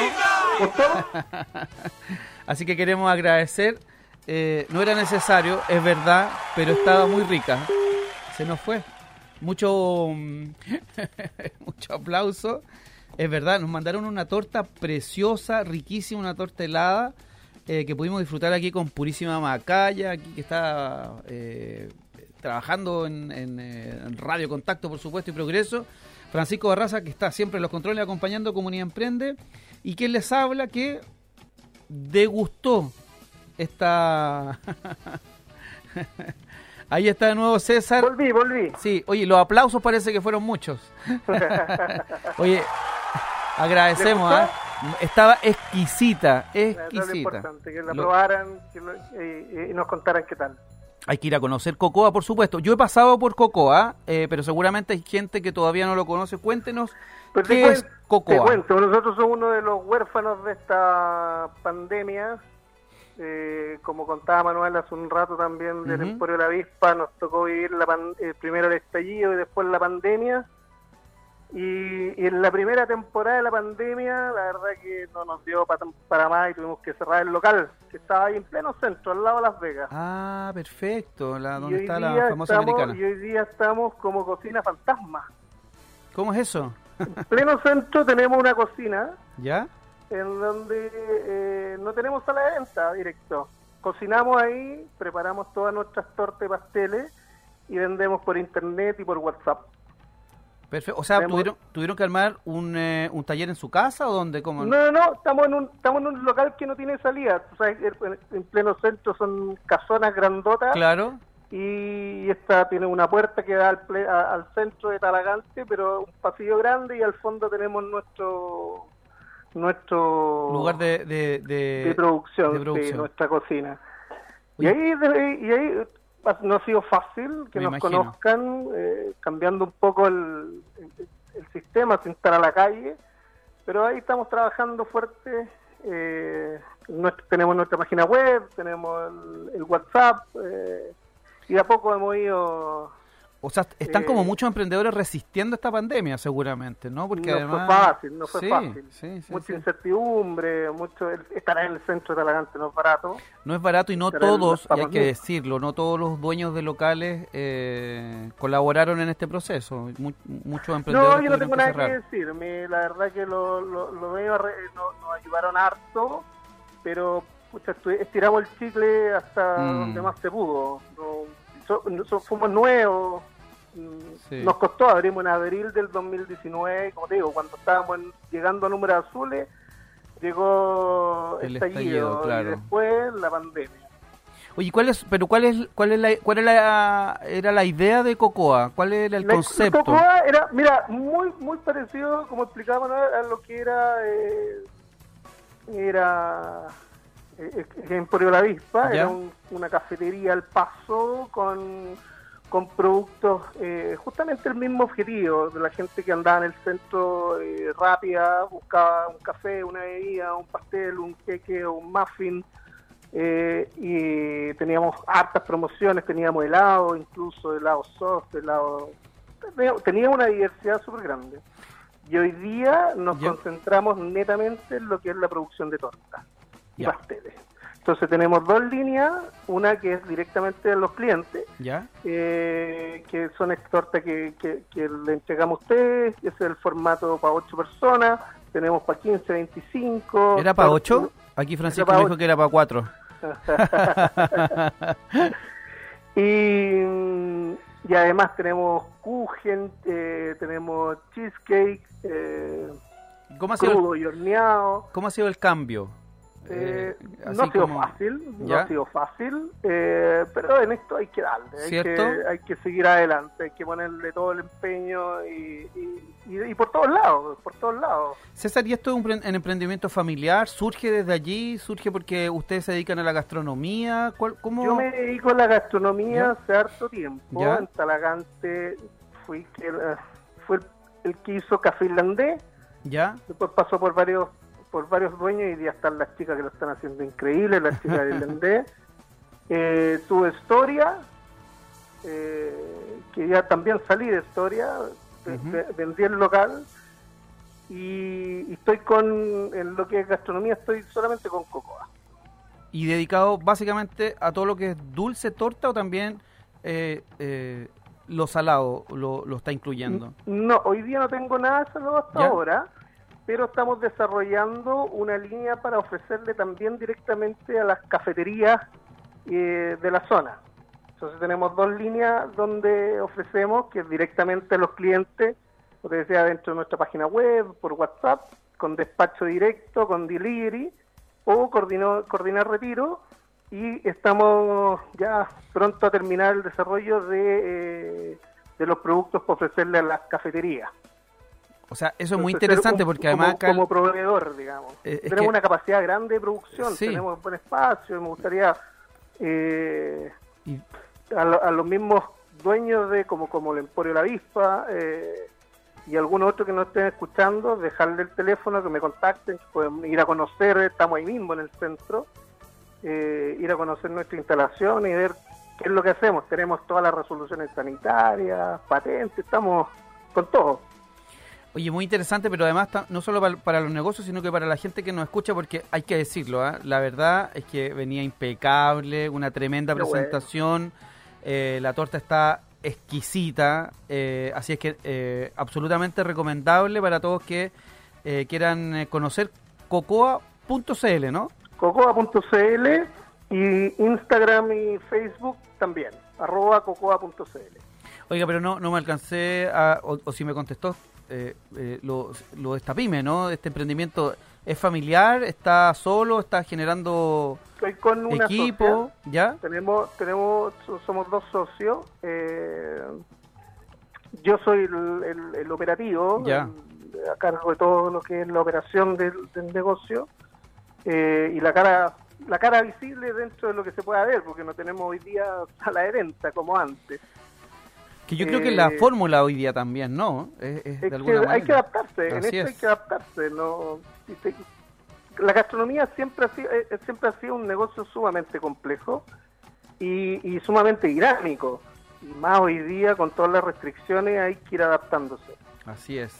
Así que queremos agradecer. Eh, no era necesario, es verdad, pero estaba muy rica. Se nos fue. Mucho, mm, mucho aplauso. Es verdad, nos mandaron una torta preciosa, riquísima, una torta helada eh, que pudimos disfrutar aquí con Purísima Macaya, aquí que está eh, trabajando en, eh, en Radio Contacto, por supuesto, y Progreso. Francisco Barraza, que está siempre en los controles acompañando Comunidad Emprende. Y quien les habla que degustó esta... Ahí está de nuevo César. Volví, volví. Sí, oye, los aplausos parece que fueron muchos. oye, agradecemos, ¿Le ¿ah? Estaba exquisita, es lo exquisita. importante, que la Lo- probaran que lo- y, y nos contaran qué tal. Hay que ir a conocer Cocoa, por supuesto. Yo he pasado por Cocoa, eh, pero seguramente hay gente que todavía no lo conoce. Cuéntenos Pero qué es Te Cocoa. cuento, nosotros somos uno de los huérfanos de esta pandemia. Eh, como contaba Manuel hace un rato también del Ujú. Emporio de la Avispa, nos tocó vivir la pan- eh, primero el estallido y después la pandemia. Y, y en la primera temporada de la pandemia, la verdad que no nos dio pa- para más y tuvimos que cerrar el local, que estaba ahí en pleno centro, al lado de Las Vegas. Ah, perfecto. La, donde está la famosa estamos- americana. Y hoy día estamos como cocina fantasma. ¿Cómo es eso? En pleno centro tenemos una cocina ¿Ya? En donde eh, no tenemos sala de venta directo. Cocinamos ahí, preparamos todas nuestras tortas y pasteles y vendemos por internet y por WhatsApp. Perfecto. O sea, ¿tuvieron, ¿tuvieron que armar un, eh, un taller en su casa o dónde? ¿Cómo? No, no, no, estamos en un, estamos en un local que no tiene salida. Sabes, en, en pleno centro son casonas grandotas Claro. y esta tiene una puerta que da al, ple- a- al centro de Talagante, pero un pasillo grande y al fondo tenemos nuestro nuestro Lugar de, de, de- de producción, nuestra cocina. Y ahí, y ahí no ha sido fácil que Me nos imagino. conozcan, eh, cambiando un poco el, el- el sistema sin estar a la calle, pero ahí estamos trabajando fuerte. eh, tenemos nuestra página web, tenemos el, el WhatsApp, eh, y de a poco hemos ido O sea, están Eh, como muchos emprendedores resistiendo esta pandemia, seguramente, ¿no? Porque no además... fue fácil, no fue Sí, fácil. sí, sí, Mucha incertidumbre, mucho el- estar en el centro de Talagante no es barato. No es barato y no todos, y hay que decirlo, no todos los dueños de locales eh, colaboraron en este proceso. Mu- muchos emprendedores No, yo no tengo que nada cerrar. que decir. Me- la verdad que lo, lo, lo veo re- no- nos ayudaron harto, pero pucha, estiramos el chicle hasta Mm. donde más se pudo. No, so- fuimos nuevos. Sí. Nos costó, abrimos en abril del 2019, como te digo, cuando estábamos en- llegando a números azules, llegó El estallido, estallido, claro. y después la pandemia. Oye, ¿cuál es, pero cuál es, cuál es la, cuál era, era la idea de Cocoa? ¿Cuál era el La- concepto? Cocoa era, mira, muy muy parecido, como explicábamos, a lo que era eh, era Emporio La Avispa, Ya. era un- una cafetería al paso con, con productos, eh, justamente el mismo objetivo de la gente que andaba en el centro eh, rápida, buscaba un café, una bebida, un pastel, un queque o un muffin. eh, y teníamos hartas promociones, teníamos helado, incluso helado soft, helado... tenía- Tenía una diversidad súper grande. Y hoy día nos Ya. concentramos netamente en lo que es la producción de tortas y pasteles. Entonces tenemos dos líneas, una que es directamente a los clientes, ¿Ya? eh, que son estas tortas que, que, que le entregamos a ustedes, ese es el formato para 8 personas, tenemos para 15, 25. ¿Era para tortas- 8? Aquí Francisco me dijo que era para 4. y, y además tenemos kuchen, eh, tenemos cheesecake, eh, ¿Cómo ha sido, el- crudo y horneado. cómo ha sido el cambio? Eh, Eh, no ha sido como- fácil, no ha sido fácil, eh, pero en esto hay que darle, hay que, hay que seguir adelante, hay que ponerle todo el empeño y, y, y- y por todos lados, por todos lados. César, ¿y esto es un, un emprendimiento familiar? ¿Surge desde allí? ¿Surge porque ustedes se dedican a la gastronomía? ¿Cuál, ¿Cómo? Yo me dedico a la gastronomía ¿Ya? hace harto tiempo, ¿Ya? en Talagante fui que, fue el, el que hizo café irlandés, ¿Ya? después pasó por varios por varios dueños y ya están las chicas que lo están haciendo increíble, las chicas de irlandés. Eh, tuve historia, eh, que ya también salí de historia, Ujú. de- vendí el local y, y estoy con, en lo que es gastronomía, estoy solamente con cocoa. ¿Y dedicado básicamente a todo lo que es dulce, torta o también eh, eh, lo salado lo, lo está incluyendo? No, hoy día no tengo nada de salado hasta ¿Ya? ahora, pero estamos desarrollando una línea para ofrecerle también directamente a las cafeterías eh, de la zona. Entonces tenemos dos líneas donde ofrecemos que directamente a los clientes, como te decía, dentro de nuestra página web, por WhatsApp, con despacho directo, con delivery, o coordinar retiro, y estamos ya pronto a terminar el desarrollo de, eh, de los productos para ofrecerle a las cafeterías. O sea, eso es muy interesante porque como, además acá... como proveedor, digamos. Eh, tenemos que- una capacidad grande de producción, Sí. tenemos buen espacio, me gustaría eh, y- a, a los mismos dueños de como como el Emporio La Avispa eh, y algunos otros que no estén escuchando, dejarle el teléfono, que me contacten, que pueden ir a conocer, estamos ahí mismo en el centro, eh, ir a conocer nuestra instalación y ver qué es lo que hacemos. Tenemos todas las resoluciones sanitarias, patentes, estamos con todo. Oye, muy interesante, pero además no solo para, para los negocios, sino que para la gente que nos escucha, porque hay que decirlo, ¿ah? la verdad es que venía impecable, una tremenda bueno. presentación, eh, la torta está exquisita, eh, así es que eh, absolutamente recomendable para todos que eh, quieran conocer cocoa.cl, ¿no? cocoa.cl y Instagram y Facebook también, arroba cocoa.cl. Oiga, pero no, no me alcancé a, o, o si me contestó, eh, eh, lo, lo de esta pyme, ¿no? Este emprendimiento es familiar, está solo, está generando Estoy con una equipo, socia. ¿ya? Tenemos, tenemos, so- somos dos socios. eh, yo soy el, el- el operativo, Ya. el- a cargo de todo lo que es la operación del, del negocio eh, y la cara la cara visible dentro de lo que se pueda ver, porque no tenemos hoy día sala de venta como antes. Que yo creo que la Eh, fórmula hoy día también, ¿no? Es, es Es de alguna que manera. hay que adaptarse, en esto hay que adaptarse. No, la gastronomía siempre ha, sido, eh, siempre ha sido un negocio sumamente complejo y, y sumamente dinámico. Y más hoy día, con todas las restricciones, hay que ir adaptándose. Así es.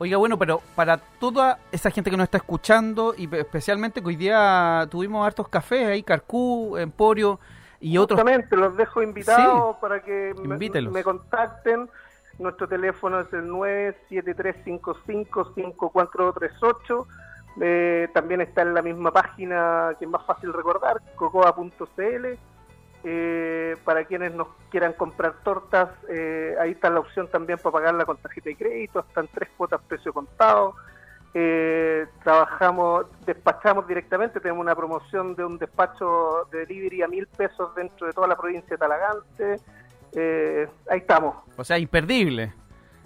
Oiga, bueno, pero para toda esa gente que nos está escuchando y pe- especialmente que hoy día tuvimos hartos cafés ahí, Carcú, Emporio y otros. Justamente, los dejo invitados para que me, contacten. Nuestro teléfono es el 973555438. Eh, también está en la misma página que es más fácil recordar, cocoa.cl. Eh, para quienes nos quieran comprar tortas, eh, ahí está la opción también para pagarla con tarjeta de crédito, están tres cuotas precio contado. Eh, trabajamos, despachamos directamente, tenemos una promoción de un despacho de delivery a mil pesos dentro de toda la provincia de Talagante. Eh, ahí estamos. O sea, imperdible.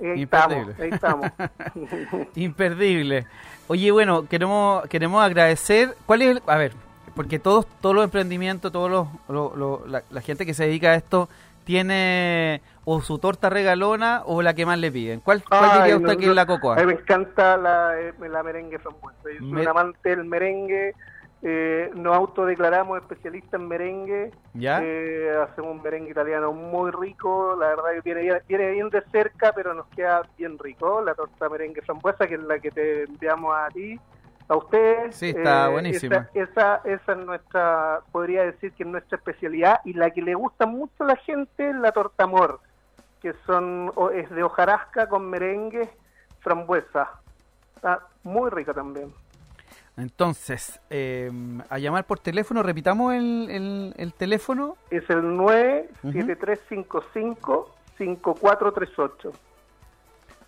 Ahí Imperdible. estamos, ahí estamos. Imperdible. Oye, bueno, queremos queremos agradecer. ¿Cuál es el, a ver, porque todos todos los emprendimientos, todos los, lo- lo- la, la gente que se dedica a esto tiene o su torta regalona o la que más le piden. ¿Cuál, cuál Ay, diría usted que es la A cocoa? mí me encanta la, eh, la merengue frambuesa. Yo soy Me- un amante del merengue. Eh, nos autodeclaramos especialistas en merengue. ¿Ya? Eh, hacemos un merengue italiano muy rico. La verdad que viene, viene bien de cerca, pero nos queda bien rico. La torta merengue frambuesa, que es la que te enviamos a ti, a ustedes. Sí, está buenísima. Esa, esa, esa es nuestra, podría decir que es nuestra especialidad. Y la que le gusta mucho a la gente es la torta amor, que son es de hojarasca con merengue frambuesa. Está muy rica también. Entonces, eh, a llamar por teléfono, repitamos el, el, el teléfono. Es el 97355-5438.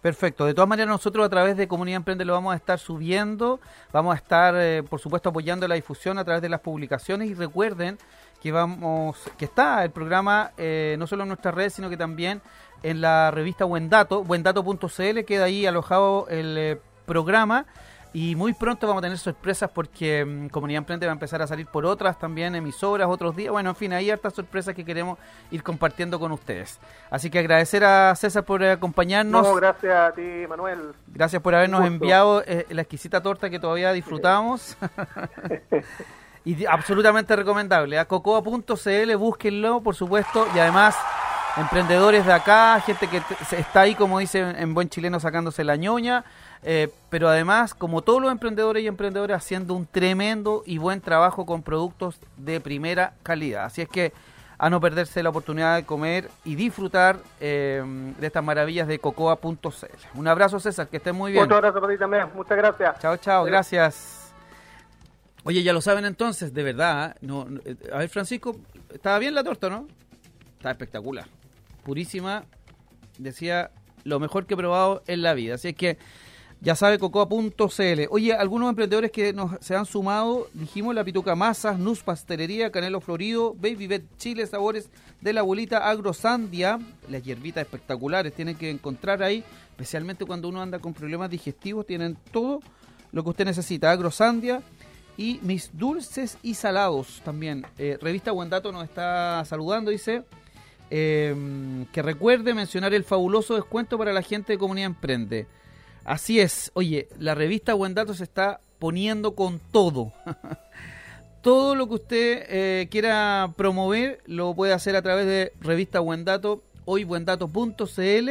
Perfecto. De todas maneras, nosotros a través de Comunidad Emprende lo vamos a estar subiendo. Vamos a estar, eh, por supuesto, apoyando la difusión a través de las publicaciones. Y recuerden que vamos, que está el programa eh, no solo en nuestras redes, sino que también en la revista Buen Dato, buendato.cl, queda ahí alojado el eh, programa. Y muy pronto vamos a tener sorpresas porque mm, Comunidad Emprende va a empezar a salir por otras también emisoras, otros días. Bueno, en fin, hay hartas sorpresas que queremos ir compartiendo con ustedes. Así que agradecer a César por acompañarnos. No, gracias a ti, Manuel. Gracias por habernos enviado eh, la exquisita torta que todavía disfrutamos. y absolutamente recomendable. A cocoa.cl, búsquenlo, por supuesto. Y además, emprendedores de acá, gente que está ahí, como dice en buen chileno, sacándose la ñoña. eh, pero además, como todos los emprendedores y emprendedoras, haciendo un tremendo y buen trabajo con productos de primera calidad. Así es que a no perderse la oportunidad de comer y disfrutar eh, de estas maravillas de cocoa.cl. Un abrazo, César, que estés muy bien. Otro abrazo para ti también. Muchas gracias. Chao, chao, gracias. Oye, ya lo saben entonces, de verdad. No, no, eh, a ver, Francisco, estaba bien la torta, ¿no? Está espectacular. Purísima. Decía, lo mejor que he probado en la vida. Así es que ya sabe, cocoa.cl. Oye, algunos emprendedores que nos se han sumado, dijimos la Pituca Masas, Nus Pastelería, Canelo Florido, Baby Bet Chile, Sabores de la Abuelita Agrosandia, las hierbitas espectaculares, tienen que encontrar ahí, especialmente cuando uno anda con problemas digestivos, tienen todo lo que usted necesita, Agrosandia y mis dulces y salados también. Eh, Revista Buen Dato nos está saludando, dice eh, que recuerde mencionar el fabuloso descuento para la gente de Comunidad Emprende. Así es, oye, la revista Buen Dato se está poniendo con todo. todo lo que usted eh, quiera promover lo puede hacer a través de revista Buen Dato, hoybuendato.cl,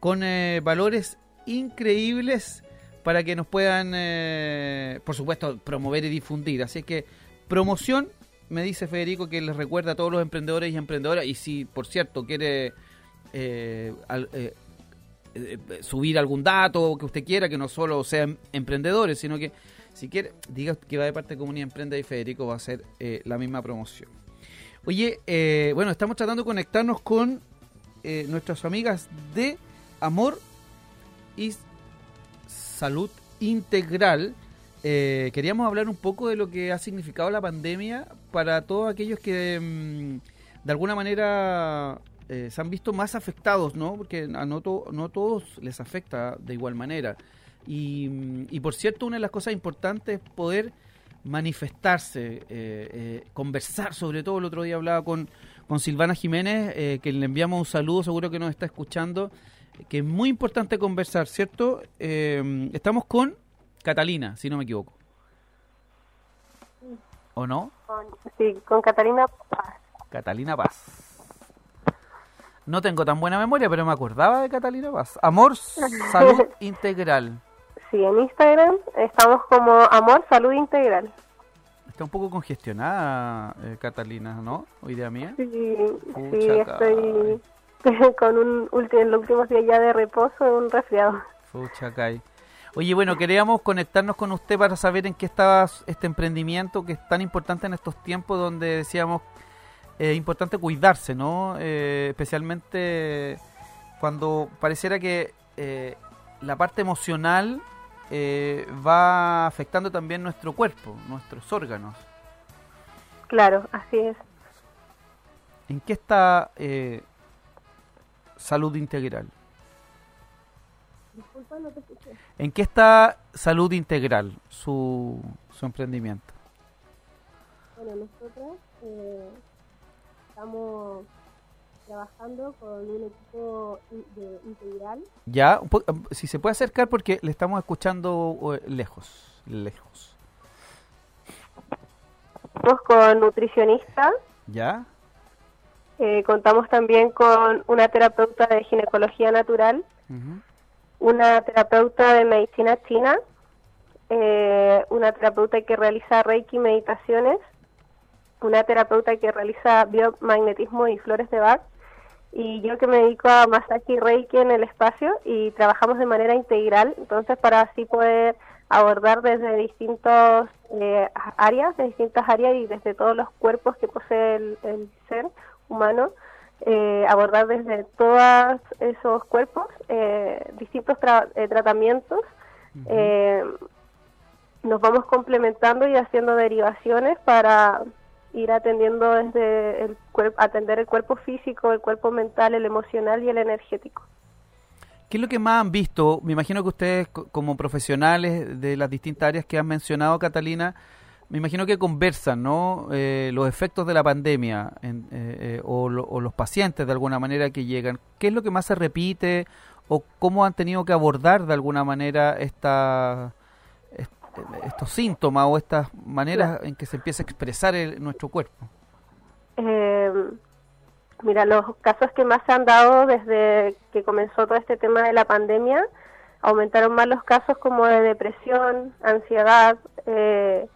con eh, valores increíbles para que nos puedan, eh, por supuesto, promover y difundir. Así que promoción, me dice Federico, que les recuerda a todos los emprendedores y emprendedoras, y si, por cierto, quiere eh, eh, subir algún dato que usted quiera, que no solo sean emprendedores, sino que si quiere, diga que va de parte de Comunidad Emprende y Federico va a hacer la misma promoción. Oye, bueno, estamos tratando de conectarnos con nuestras amigas de Amor y Salud Integral. Eh, queríamos hablar un poco de lo que ha significado la pandemia para todos aquellos que mm, de alguna manera eh, se han visto más afectados, ¿no? Porque a no, to- todos les afecta de igual manera. Y, mm, y por cierto, una de las cosas importantes es poder manifestarse, eh, conversar, sobre todo el otro día hablaba con, con Silvana Jiménez, que le enviamos un saludo, seguro que nos está escuchando, que es muy importante conversar, ¿cierto? Eh, estamos con Catalina, si no me equivoco. ¿O no? Sí, con Catalina Paz. Catalina Paz. No tengo tan buena memoria, pero me acordaba de Catalina Paz. Amor, salud integral. Sí, en Instagram estamos como Amor Salud Integral. Está un poco congestionada eh, Catalina, ¿no? Hoy día mía. Sí, sí estoy con un último, los últimos días ya de reposo, un resfriado. Pucha, Kai. Oye, bueno, queríamos conectarnos con usted para saber en qué estaba este emprendimiento que es tan importante en estos tiempos donde decíamos es importante cuidarse, ¿no? Eh, especialmente cuando pareciera que eh, la parte emocional eh, va afectando también nuestro cuerpo, nuestros órganos. Claro, así es. ¿En qué está eh, salud integral? Disculpa, no te escuché. ¿En qué está salud integral su, su emprendimiento? Bueno, nosotros eh, estamos trabajando con un equipo de integral. Ya, un po- si se puede acercar porque le estamos escuchando lejos, lejos. Estamos con nutricionistas, ¿Ya? Eh, contamos también con una terapeuta de ginecología natural, una terapeuta de medicina china, eh, una terapeuta que realiza reiki meditaciones, una terapeuta que realiza biomagnetismo y flores de Bach, y yo que me dedico a masaje y reiki en el espacio y trabajamos de manera integral, entonces para así poder abordar desde distintas áreas, de distintas áreas y desde todos los cuerpos que posee el, el ser humano, eh, abordar desde todos esos cuerpos eh, distintos tra- eh, tratamientos. Eh, nos vamos complementando y haciendo derivaciones para ir atendiendo desde el cuerpo, atender el cuerpo físico, el cuerpo mental, el emocional y el energético. ¿Qué es lo que más han visto? Me imagino que ustedes co- como profesionales de las distintas áreas que han mencionado, Catalina, me imagino que conversan, ¿no? Eh, los efectos de la pandemia en- eh, eh, o, lo- o los pacientes de alguna manera que llegan. ¿Qué es lo que más se repite o cómo han tenido que abordar de alguna manera esta, est- estos síntomas o estas maneras en que se empieza a expresar el- nuestro cuerpo? Eh, mira, los casos que más se han dado desde que comenzó todo este tema de la pandemia, aumentaron más los casos como de depresión, ansiedad, eh,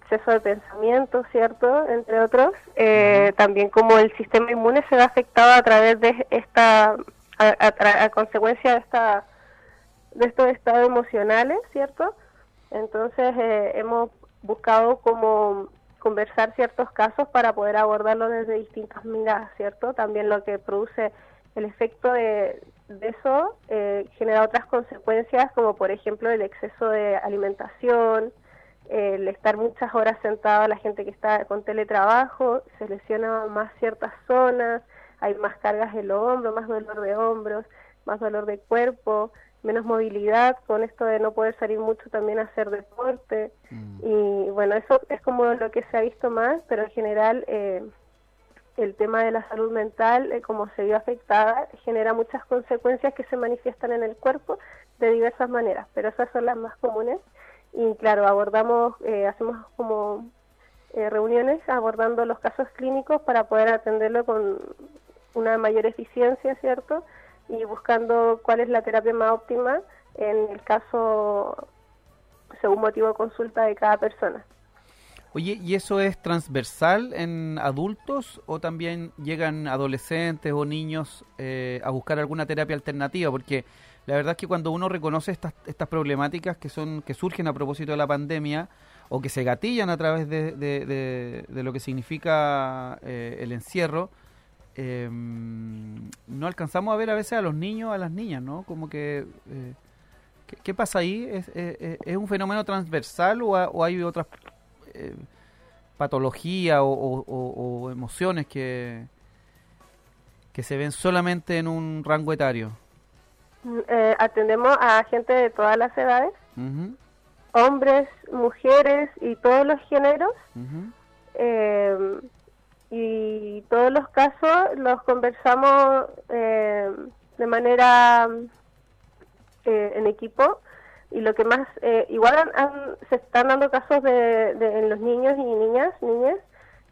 exceso de pensamiento, ¿cierto? Entre otros. Eh, También como el sistema inmune se ve afectado a través de esta, a, a tra- a consecuencia de esta de estos estados emocionales, ¿cierto? Entonces eh, hemos buscado como conversar ciertos casos para poder abordarlo desde distintas miradas, ¿cierto? También lo que produce el efecto de, de eso eh, genera otras consecuencias, como por ejemplo el exceso de alimentación, el estar muchas horas sentado, la gente que está con teletrabajo, se lesiona más ciertas zonas, hay más cargas en los hombros, más dolor de hombros, más dolor de cuerpo, menos movilidad, con esto de no poder salir mucho también a hacer deporte. Y bueno, eso es como lo que se ha visto más, pero en general eh, el tema de la salud mental, eh, como se vio afectada, genera muchas consecuencias que se manifiestan en el cuerpo de diversas maneras, pero esas son las más comunes. Y claro, abordamos, eh, hacemos como eh, reuniones abordando los casos clínicos para poder atenderlo con una mayor eficiencia, ¿cierto? Y buscando cuál es la terapia más óptima en el caso según motivo de consulta de cada persona. Oye, ¿y eso es transversal en adultos o también llegan adolescentes o niños eh, a buscar alguna terapia alternativa? Porque la verdad es que cuando uno reconoce estas, estas problemáticas que son que surgen a propósito de la pandemia o que se gatillan a través de, lo que significa eh, el encierro, eh, no alcanzamos a ver a veces a los niños, a las niñas, ¿no? Como que... eh, ¿qué, pasa ahí? ¿Es, es- es un fenómeno transversal o, ha- o hay otras eh, o- o- o emociones que, que se ven solamente en un rango etario? Eh, atendemos a gente de todas las edades, hombres, mujeres y todos los géneros. eh, y todos los casos los conversamos eh, de manera eh, en equipo. Y lo que más eh, igual han- han- se están dando casos de, de- en los niños y niñas niñas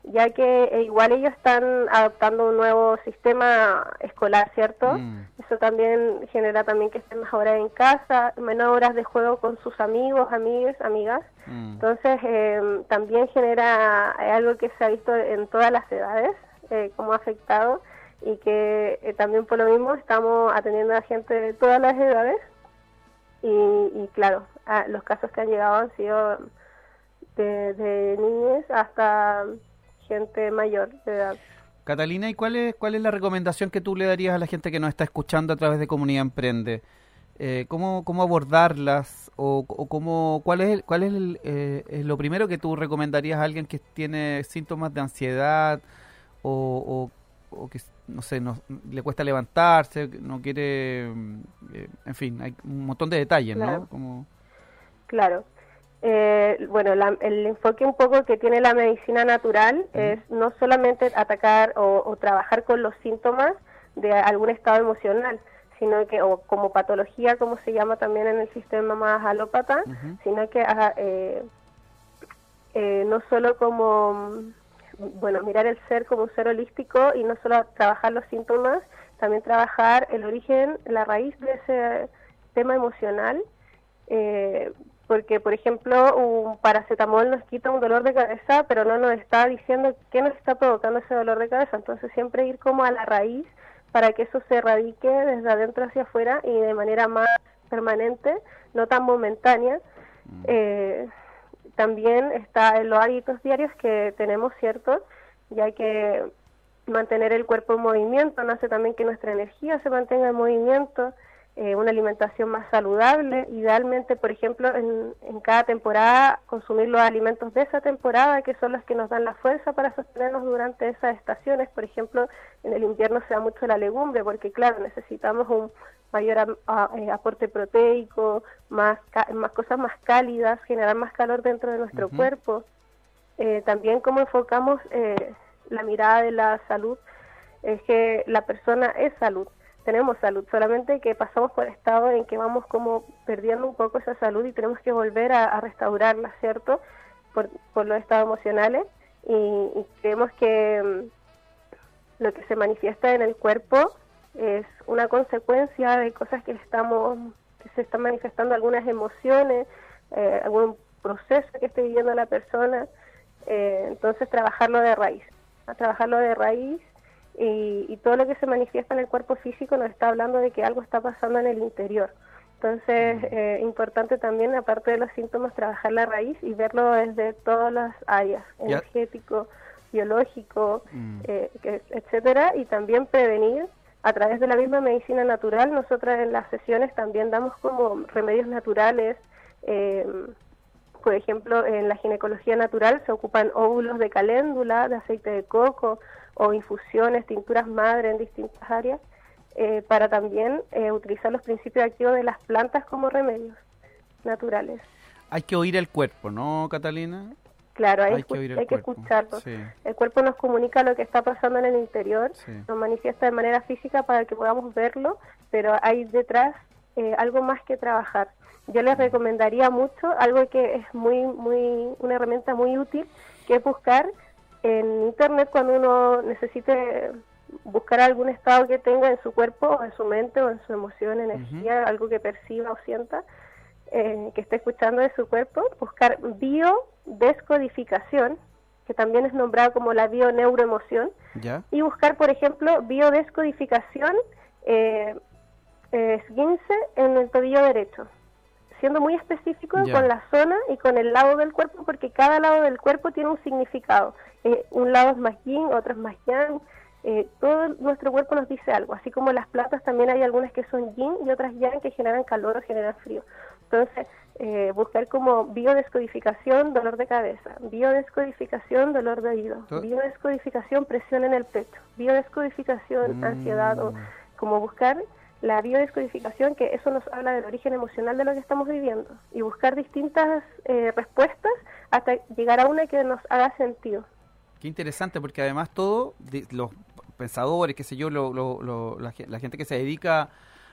ya que eh, igual ellos están adoptando un nuevo sistema escolar cierto Mm. eso también genera también que estén más horas en casa menos horas de juego con sus amigos amigas amigas Mm. entonces, eh, también genera eh, algo que se ha visto en todas las edades, eh, como ha afectado, y que eh, también por lo mismo estamos atendiendo a gente de todas las edades. Y, y claro, a- los casos que han llegado han sido de, de niños hasta gente mayor de edad. Catalina, ¿y cuál es, cuál es la recomendación que tú le darías a la gente que nos está escuchando a través de Comunidad Emprende? eh, ¿cómo, ¿cómo abordarlas? O, o cómo, ¿Cuál es, cuál es el, eh, es lo primero que tú recomendarías a alguien que tiene síntomas de ansiedad o, o, o que, no sé, no, le cuesta levantarse, no quiere, mm, eh, en fin, hay un montón de detalles, Claro. ¿no? Como, Claro. Eh, bueno, la- el enfoque un poco que tiene la medicina natural es no solamente atacar o, o trabajar con los síntomas de algún estado emocional, sino que, o como patología, como se llama también en el sistema más alópata, sino que ah, eh, eh, no solo como, bueno, mirar el ser como un ser holístico y no solo trabajar los síntomas, también trabajar el origen, la raíz de ese tema emocional, eh, porque por ejemplo un paracetamol nos quita un dolor de cabeza, pero no nos está diciendo qué nos está provocando ese dolor de cabeza, entonces siempre ir como a la raíz para que eso se erradique desde adentro hacia afuera y de manera más permanente, no tan momentánea. Eh, también está en los hábitos diarios que tenemos, ¿cierto? Ya que mantener el cuerpo en movimiento no hace también que nuestra energía se mantenga en movimiento, eh, una alimentación más saludable, idealmente, por ejemplo, en, en cada temporada consumir los alimentos de esa temporada, que son los que nos dan la fuerza para sostenernos durante esas estaciones. Por ejemplo, en el invierno se da mucho la legumbre, porque claro, necesitamos un mayor a- eh, aporte proteico, más, más cosas más cálidas, generar más calor dentro de nuestro cuerpo. Eh, también cómo enfocamos eh, la mirada de la salud, es que la persona es salud, tenemos salud, solamente que pasamos por estado en que vamos como perdiendo un poco esa salud y tenemos que volver a, restaurarla, ¿cierto? Por, por los estados emocionales y, y creemos que mm, lo que se manifiesta en el cuerpo es una consecuencia de cosas que estamos que se están manifestando algunas emociones, eh, algún proceso que esté viviendo la persona, eh, entonces trabajarlo de raíz, a trabajarlo de raíz y, y todo lo que se manifiesta en el cuerpo físico nos está hablando de que algo está pasando en el interior. Entonces, eh, importante también, aparte de los síntomas, trabajar la raíz y verlo desde todas las áreas, Ya. energético, biológico, Mm. eh, etcétera, y también prevenir a través de la misma medicina natural. Nosotras en las sesiones también damos como remedios naturales. eh, por ejemplo, en la ginecología natural se ocupan óvulos de caléndula, de aceite de coco o infusiones, tinturas madre en distintas áreas, eh, para también eh, utilizar los principios activos de las plantas como remedios naturales. Hay que oír el cuerpo, ¿no, Catalina? Claro, hay, Hay que escu- oír el hay que cuerpo. escucharlo. Sí. El cuerpo nos comunica lo que está pasando en el interior, Sí. nos manifiesta de manera física para que podamos verlo, pero hay detrás eh, algo más que trabajar. Yo les recomendaría mucho algo que es muy, muy, una herramienta muy útil, que es buscar en internet cuando uno necesite buscar algún estado que tenga en su cuerpo o en su mente o en su emoción, energía, algo que perciba o sienta, eh, que esté escuchando de su cuerpo, buscar biodescodificación, que también es nombrada como la bioneuroemoción, ¿Ya? y buscar, por ejemplo, biodescodificación eh, eh, esguince en el tobillo derecho, siendo muy específico con la zona y con el lado del cuerpo, porque cada lado del cuerpo tiene un significado. Eh, un lado es más yin, otro es más yang. eh, todo nuestro cuerpo nos dice algo, así como las plantas también hay algunas que son yin y otras yang que generan calor o generan frío. Entonces, eh, buscar como biodescodificación, dolor de cabeza, biodescodificación, dolor de oído, To- biodescodificación, presión en el pecho, biodescodificación, Mm. ansiedad, o como buscar la biodescodificación, que eso nos habla del origen emocional de lo que estamos viviendo, y buscar distintas eh, respuestas hasta llegar a una que nos haga sentido. Qué interesante, porque además todo, los pensadores, qué sé yo, lo- la, la gente que se dedica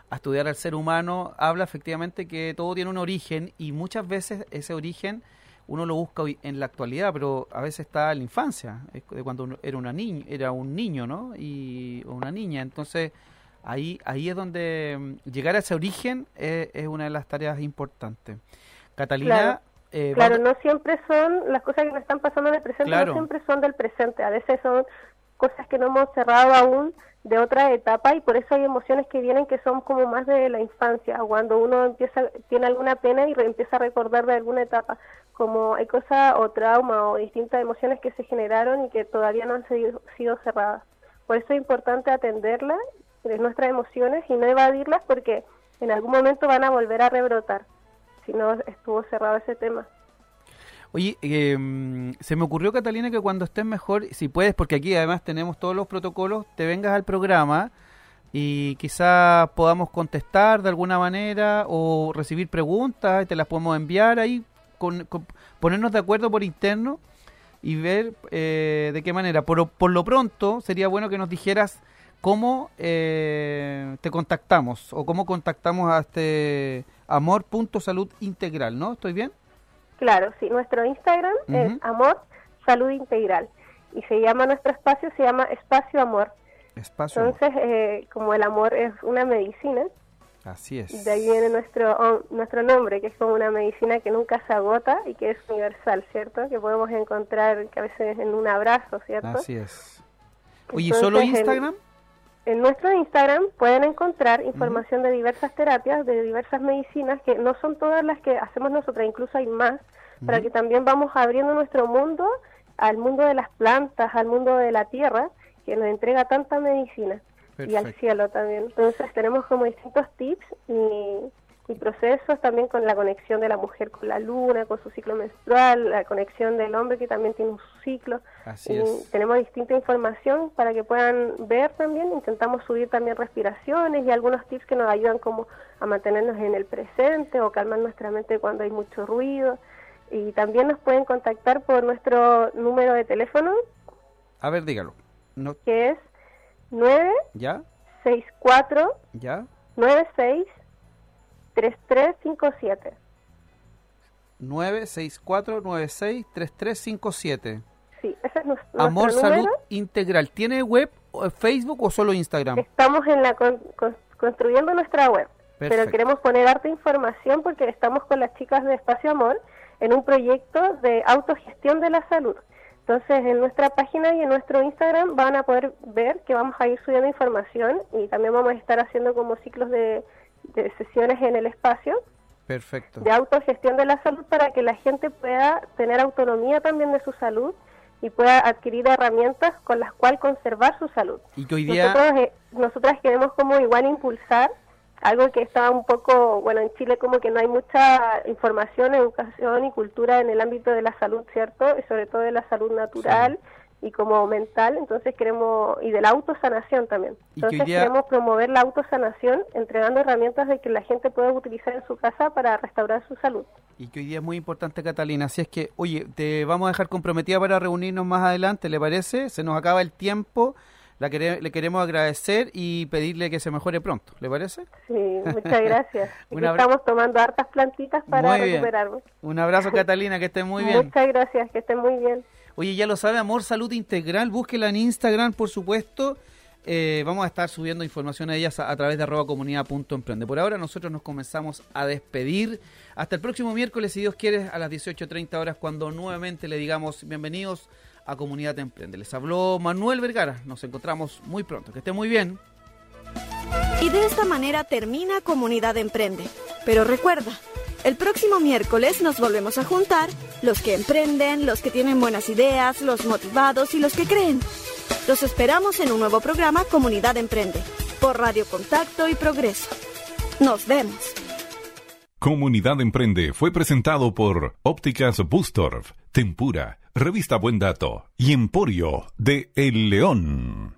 a estudiar al ser humano, habla efectivamente que todo tiene un origen y muchas veces ese origen uno lo busca en la actualidad, pero a veces está en la infancia, es de cuando uno era una niña, era un niño, ¿no? Y o una niña, entonces ahí ahí es donde mm, llegar a ese origen es, es una de las tareas importantes. Catalina. Eh, Claro, no siempre son las cosas que nos están pasando en el presente, Claro. no siempre son del presente, a veces son cosas que no hemos cerrado aún de otra etapa y por eso hay emociones que vienen que son como más de la infancia, cuando uno empieza tiene alguna pena y re- empieza a recordar de alguna etapa, como hay cosas o trauma o distintas emociones que se generaron y que todavía no han sido, sido cerradas. Por eso es importante atenderlas, de nuestras emociones y no evadirlas porque en algún momento van a volver a rebrotar, si no estuvo cerrado ese tema. Oye, eh, se me ocurrió, Catalina, que cuando estés mejor, si puedes, porque aquí además tenemos todos los protocolos, te vengas al programa y quizás podamos contestar de alguna manera o recibir preguntas y te las podemos enviar ahí, con, ponernos de acuerdo por interno y ver eh, de qué manera. Por, por lo pronto, sería bueno que nos dijeras cómo eh, te contactamos o cómo contactamos a este amor.salud integral, ¿no? ¿Estoy bien? Claro, sí, nuestro Instagram es Amor Salud Integral y se llama nuestro espacio, se llama Espacio Amor. Espacio Entonces, eh, como el amor es una medicina, Así es. De ahí viene nuestro, nuestro nombre, que es como una medicina que nunca se agota y que es universal, ¿cierto? Que podemos encontrar que a veces en un abrazo, ¿cierto? Así es. Oye, ¿solo Instagram? En, nuestro Instagram pueden encontrar información de diversas terapias, de diversas medicinas, que no son todas las que hacemos nosotras, incluso hay más, para que también vamos abriendo nuestro mundo al mundo de las plantas, al mundo de la tierra, que nos entrega tanta medicina y al cielo también. Entonces tenemos como distintos tips y, procesos también con la conexión de la mujer con la luna, con su ciclo menstrual, la conexión del hombre que también tiene un ciclo. Así Tenemos distinta información para que puedan ver también. Intentamos subir también respiraciones y algunos tips que nos ayudan como a mantenernos en el presente o calmar nuestra mente cuando hay mucho ruido. Y también nos pueden contactar por nuestro número de teléfono. A ver, dígalo. No. Que es 9 ¿Ya? 64 ¿Ya? 96 3357. 964 96 3357. Sí, ese es nuestro Amor Salud. Integral. ¿Tiene web, Facebook o solo Instagram? Estamos en la construyendo nuestra web, pero queremos poner harta información porque estamos con las chicas de Espacio Amor en un proyecto de autogestión de la salud. Entonces, en nuestra página y en nuestro Instagram van a poder ver que vamos a ir subiendo información y también vamos a estar haciendo como ciclos de, sesiones en el espacio. Perfecto. De autogestión de la salud para que la gente pueda tener autonomía también de su salud y pueda adquirir herramientas con las cuales conservar su salud. Y que hoy día... Nosotros, eh, nosotras queremos como igual impulsar algo que está un poco, bueno, en Chile como que no hay mucha información, educación y cultura en el ámbito de la salud, ¿cierto? Y sobre todo de la salud natural y como mental, entonces queremos, y de la autosanación también. Entonces queremos promover la autosanación entregando herramientas de que la gente pueda utilizar en su casa para restaurar su salud. Y que hoy día es muy importante, Catalina, así es que, oye, te vamos a dejar comprometida para reunirnos más adelante, ¿le parece? Se nos acaba el tiempo le queremos agradecer y pedirle que se mejore pronto. ¿Le parece? Sí, muchas gracias. estamos tomando hartas plantitas para recuperarnos. Un abrazo, Catalina, que esté muy bien. Muchas gracias, que esté muy bien. Oye, ya lo sabe, Amor Salud Integral, búsquela en Instagram, por supuesto. Eh, vamos a estar subiendo información a ellas a, través de arroba comunidad.emprende. Por ahora nosotros nos comenzamos a despedir. Hasta el próximo miércoles, si Dios quiere, a las 18.30 horas, cuando nuevamente le digamos bienvenidos a Comunidad Emprende. Les habló Manuel Vergara. Nos encontramos muy pronto. Que esté muy bien. Y de esta manera termina Comunidad Emprende. Pero recuerda, el próximo miércoles nos volvemos a juntar los que emprenden, los que tienen buenas ideas, los motivados y los que creen. Los esperamos en un nuevo programa Comunidad Emprende por Radio Contacto y Progreso. Nos vemos. Comunidad Emprende fue presentado por Ópticas Bustorf, Tempura, Revista Buen Dato y Emporio de El León.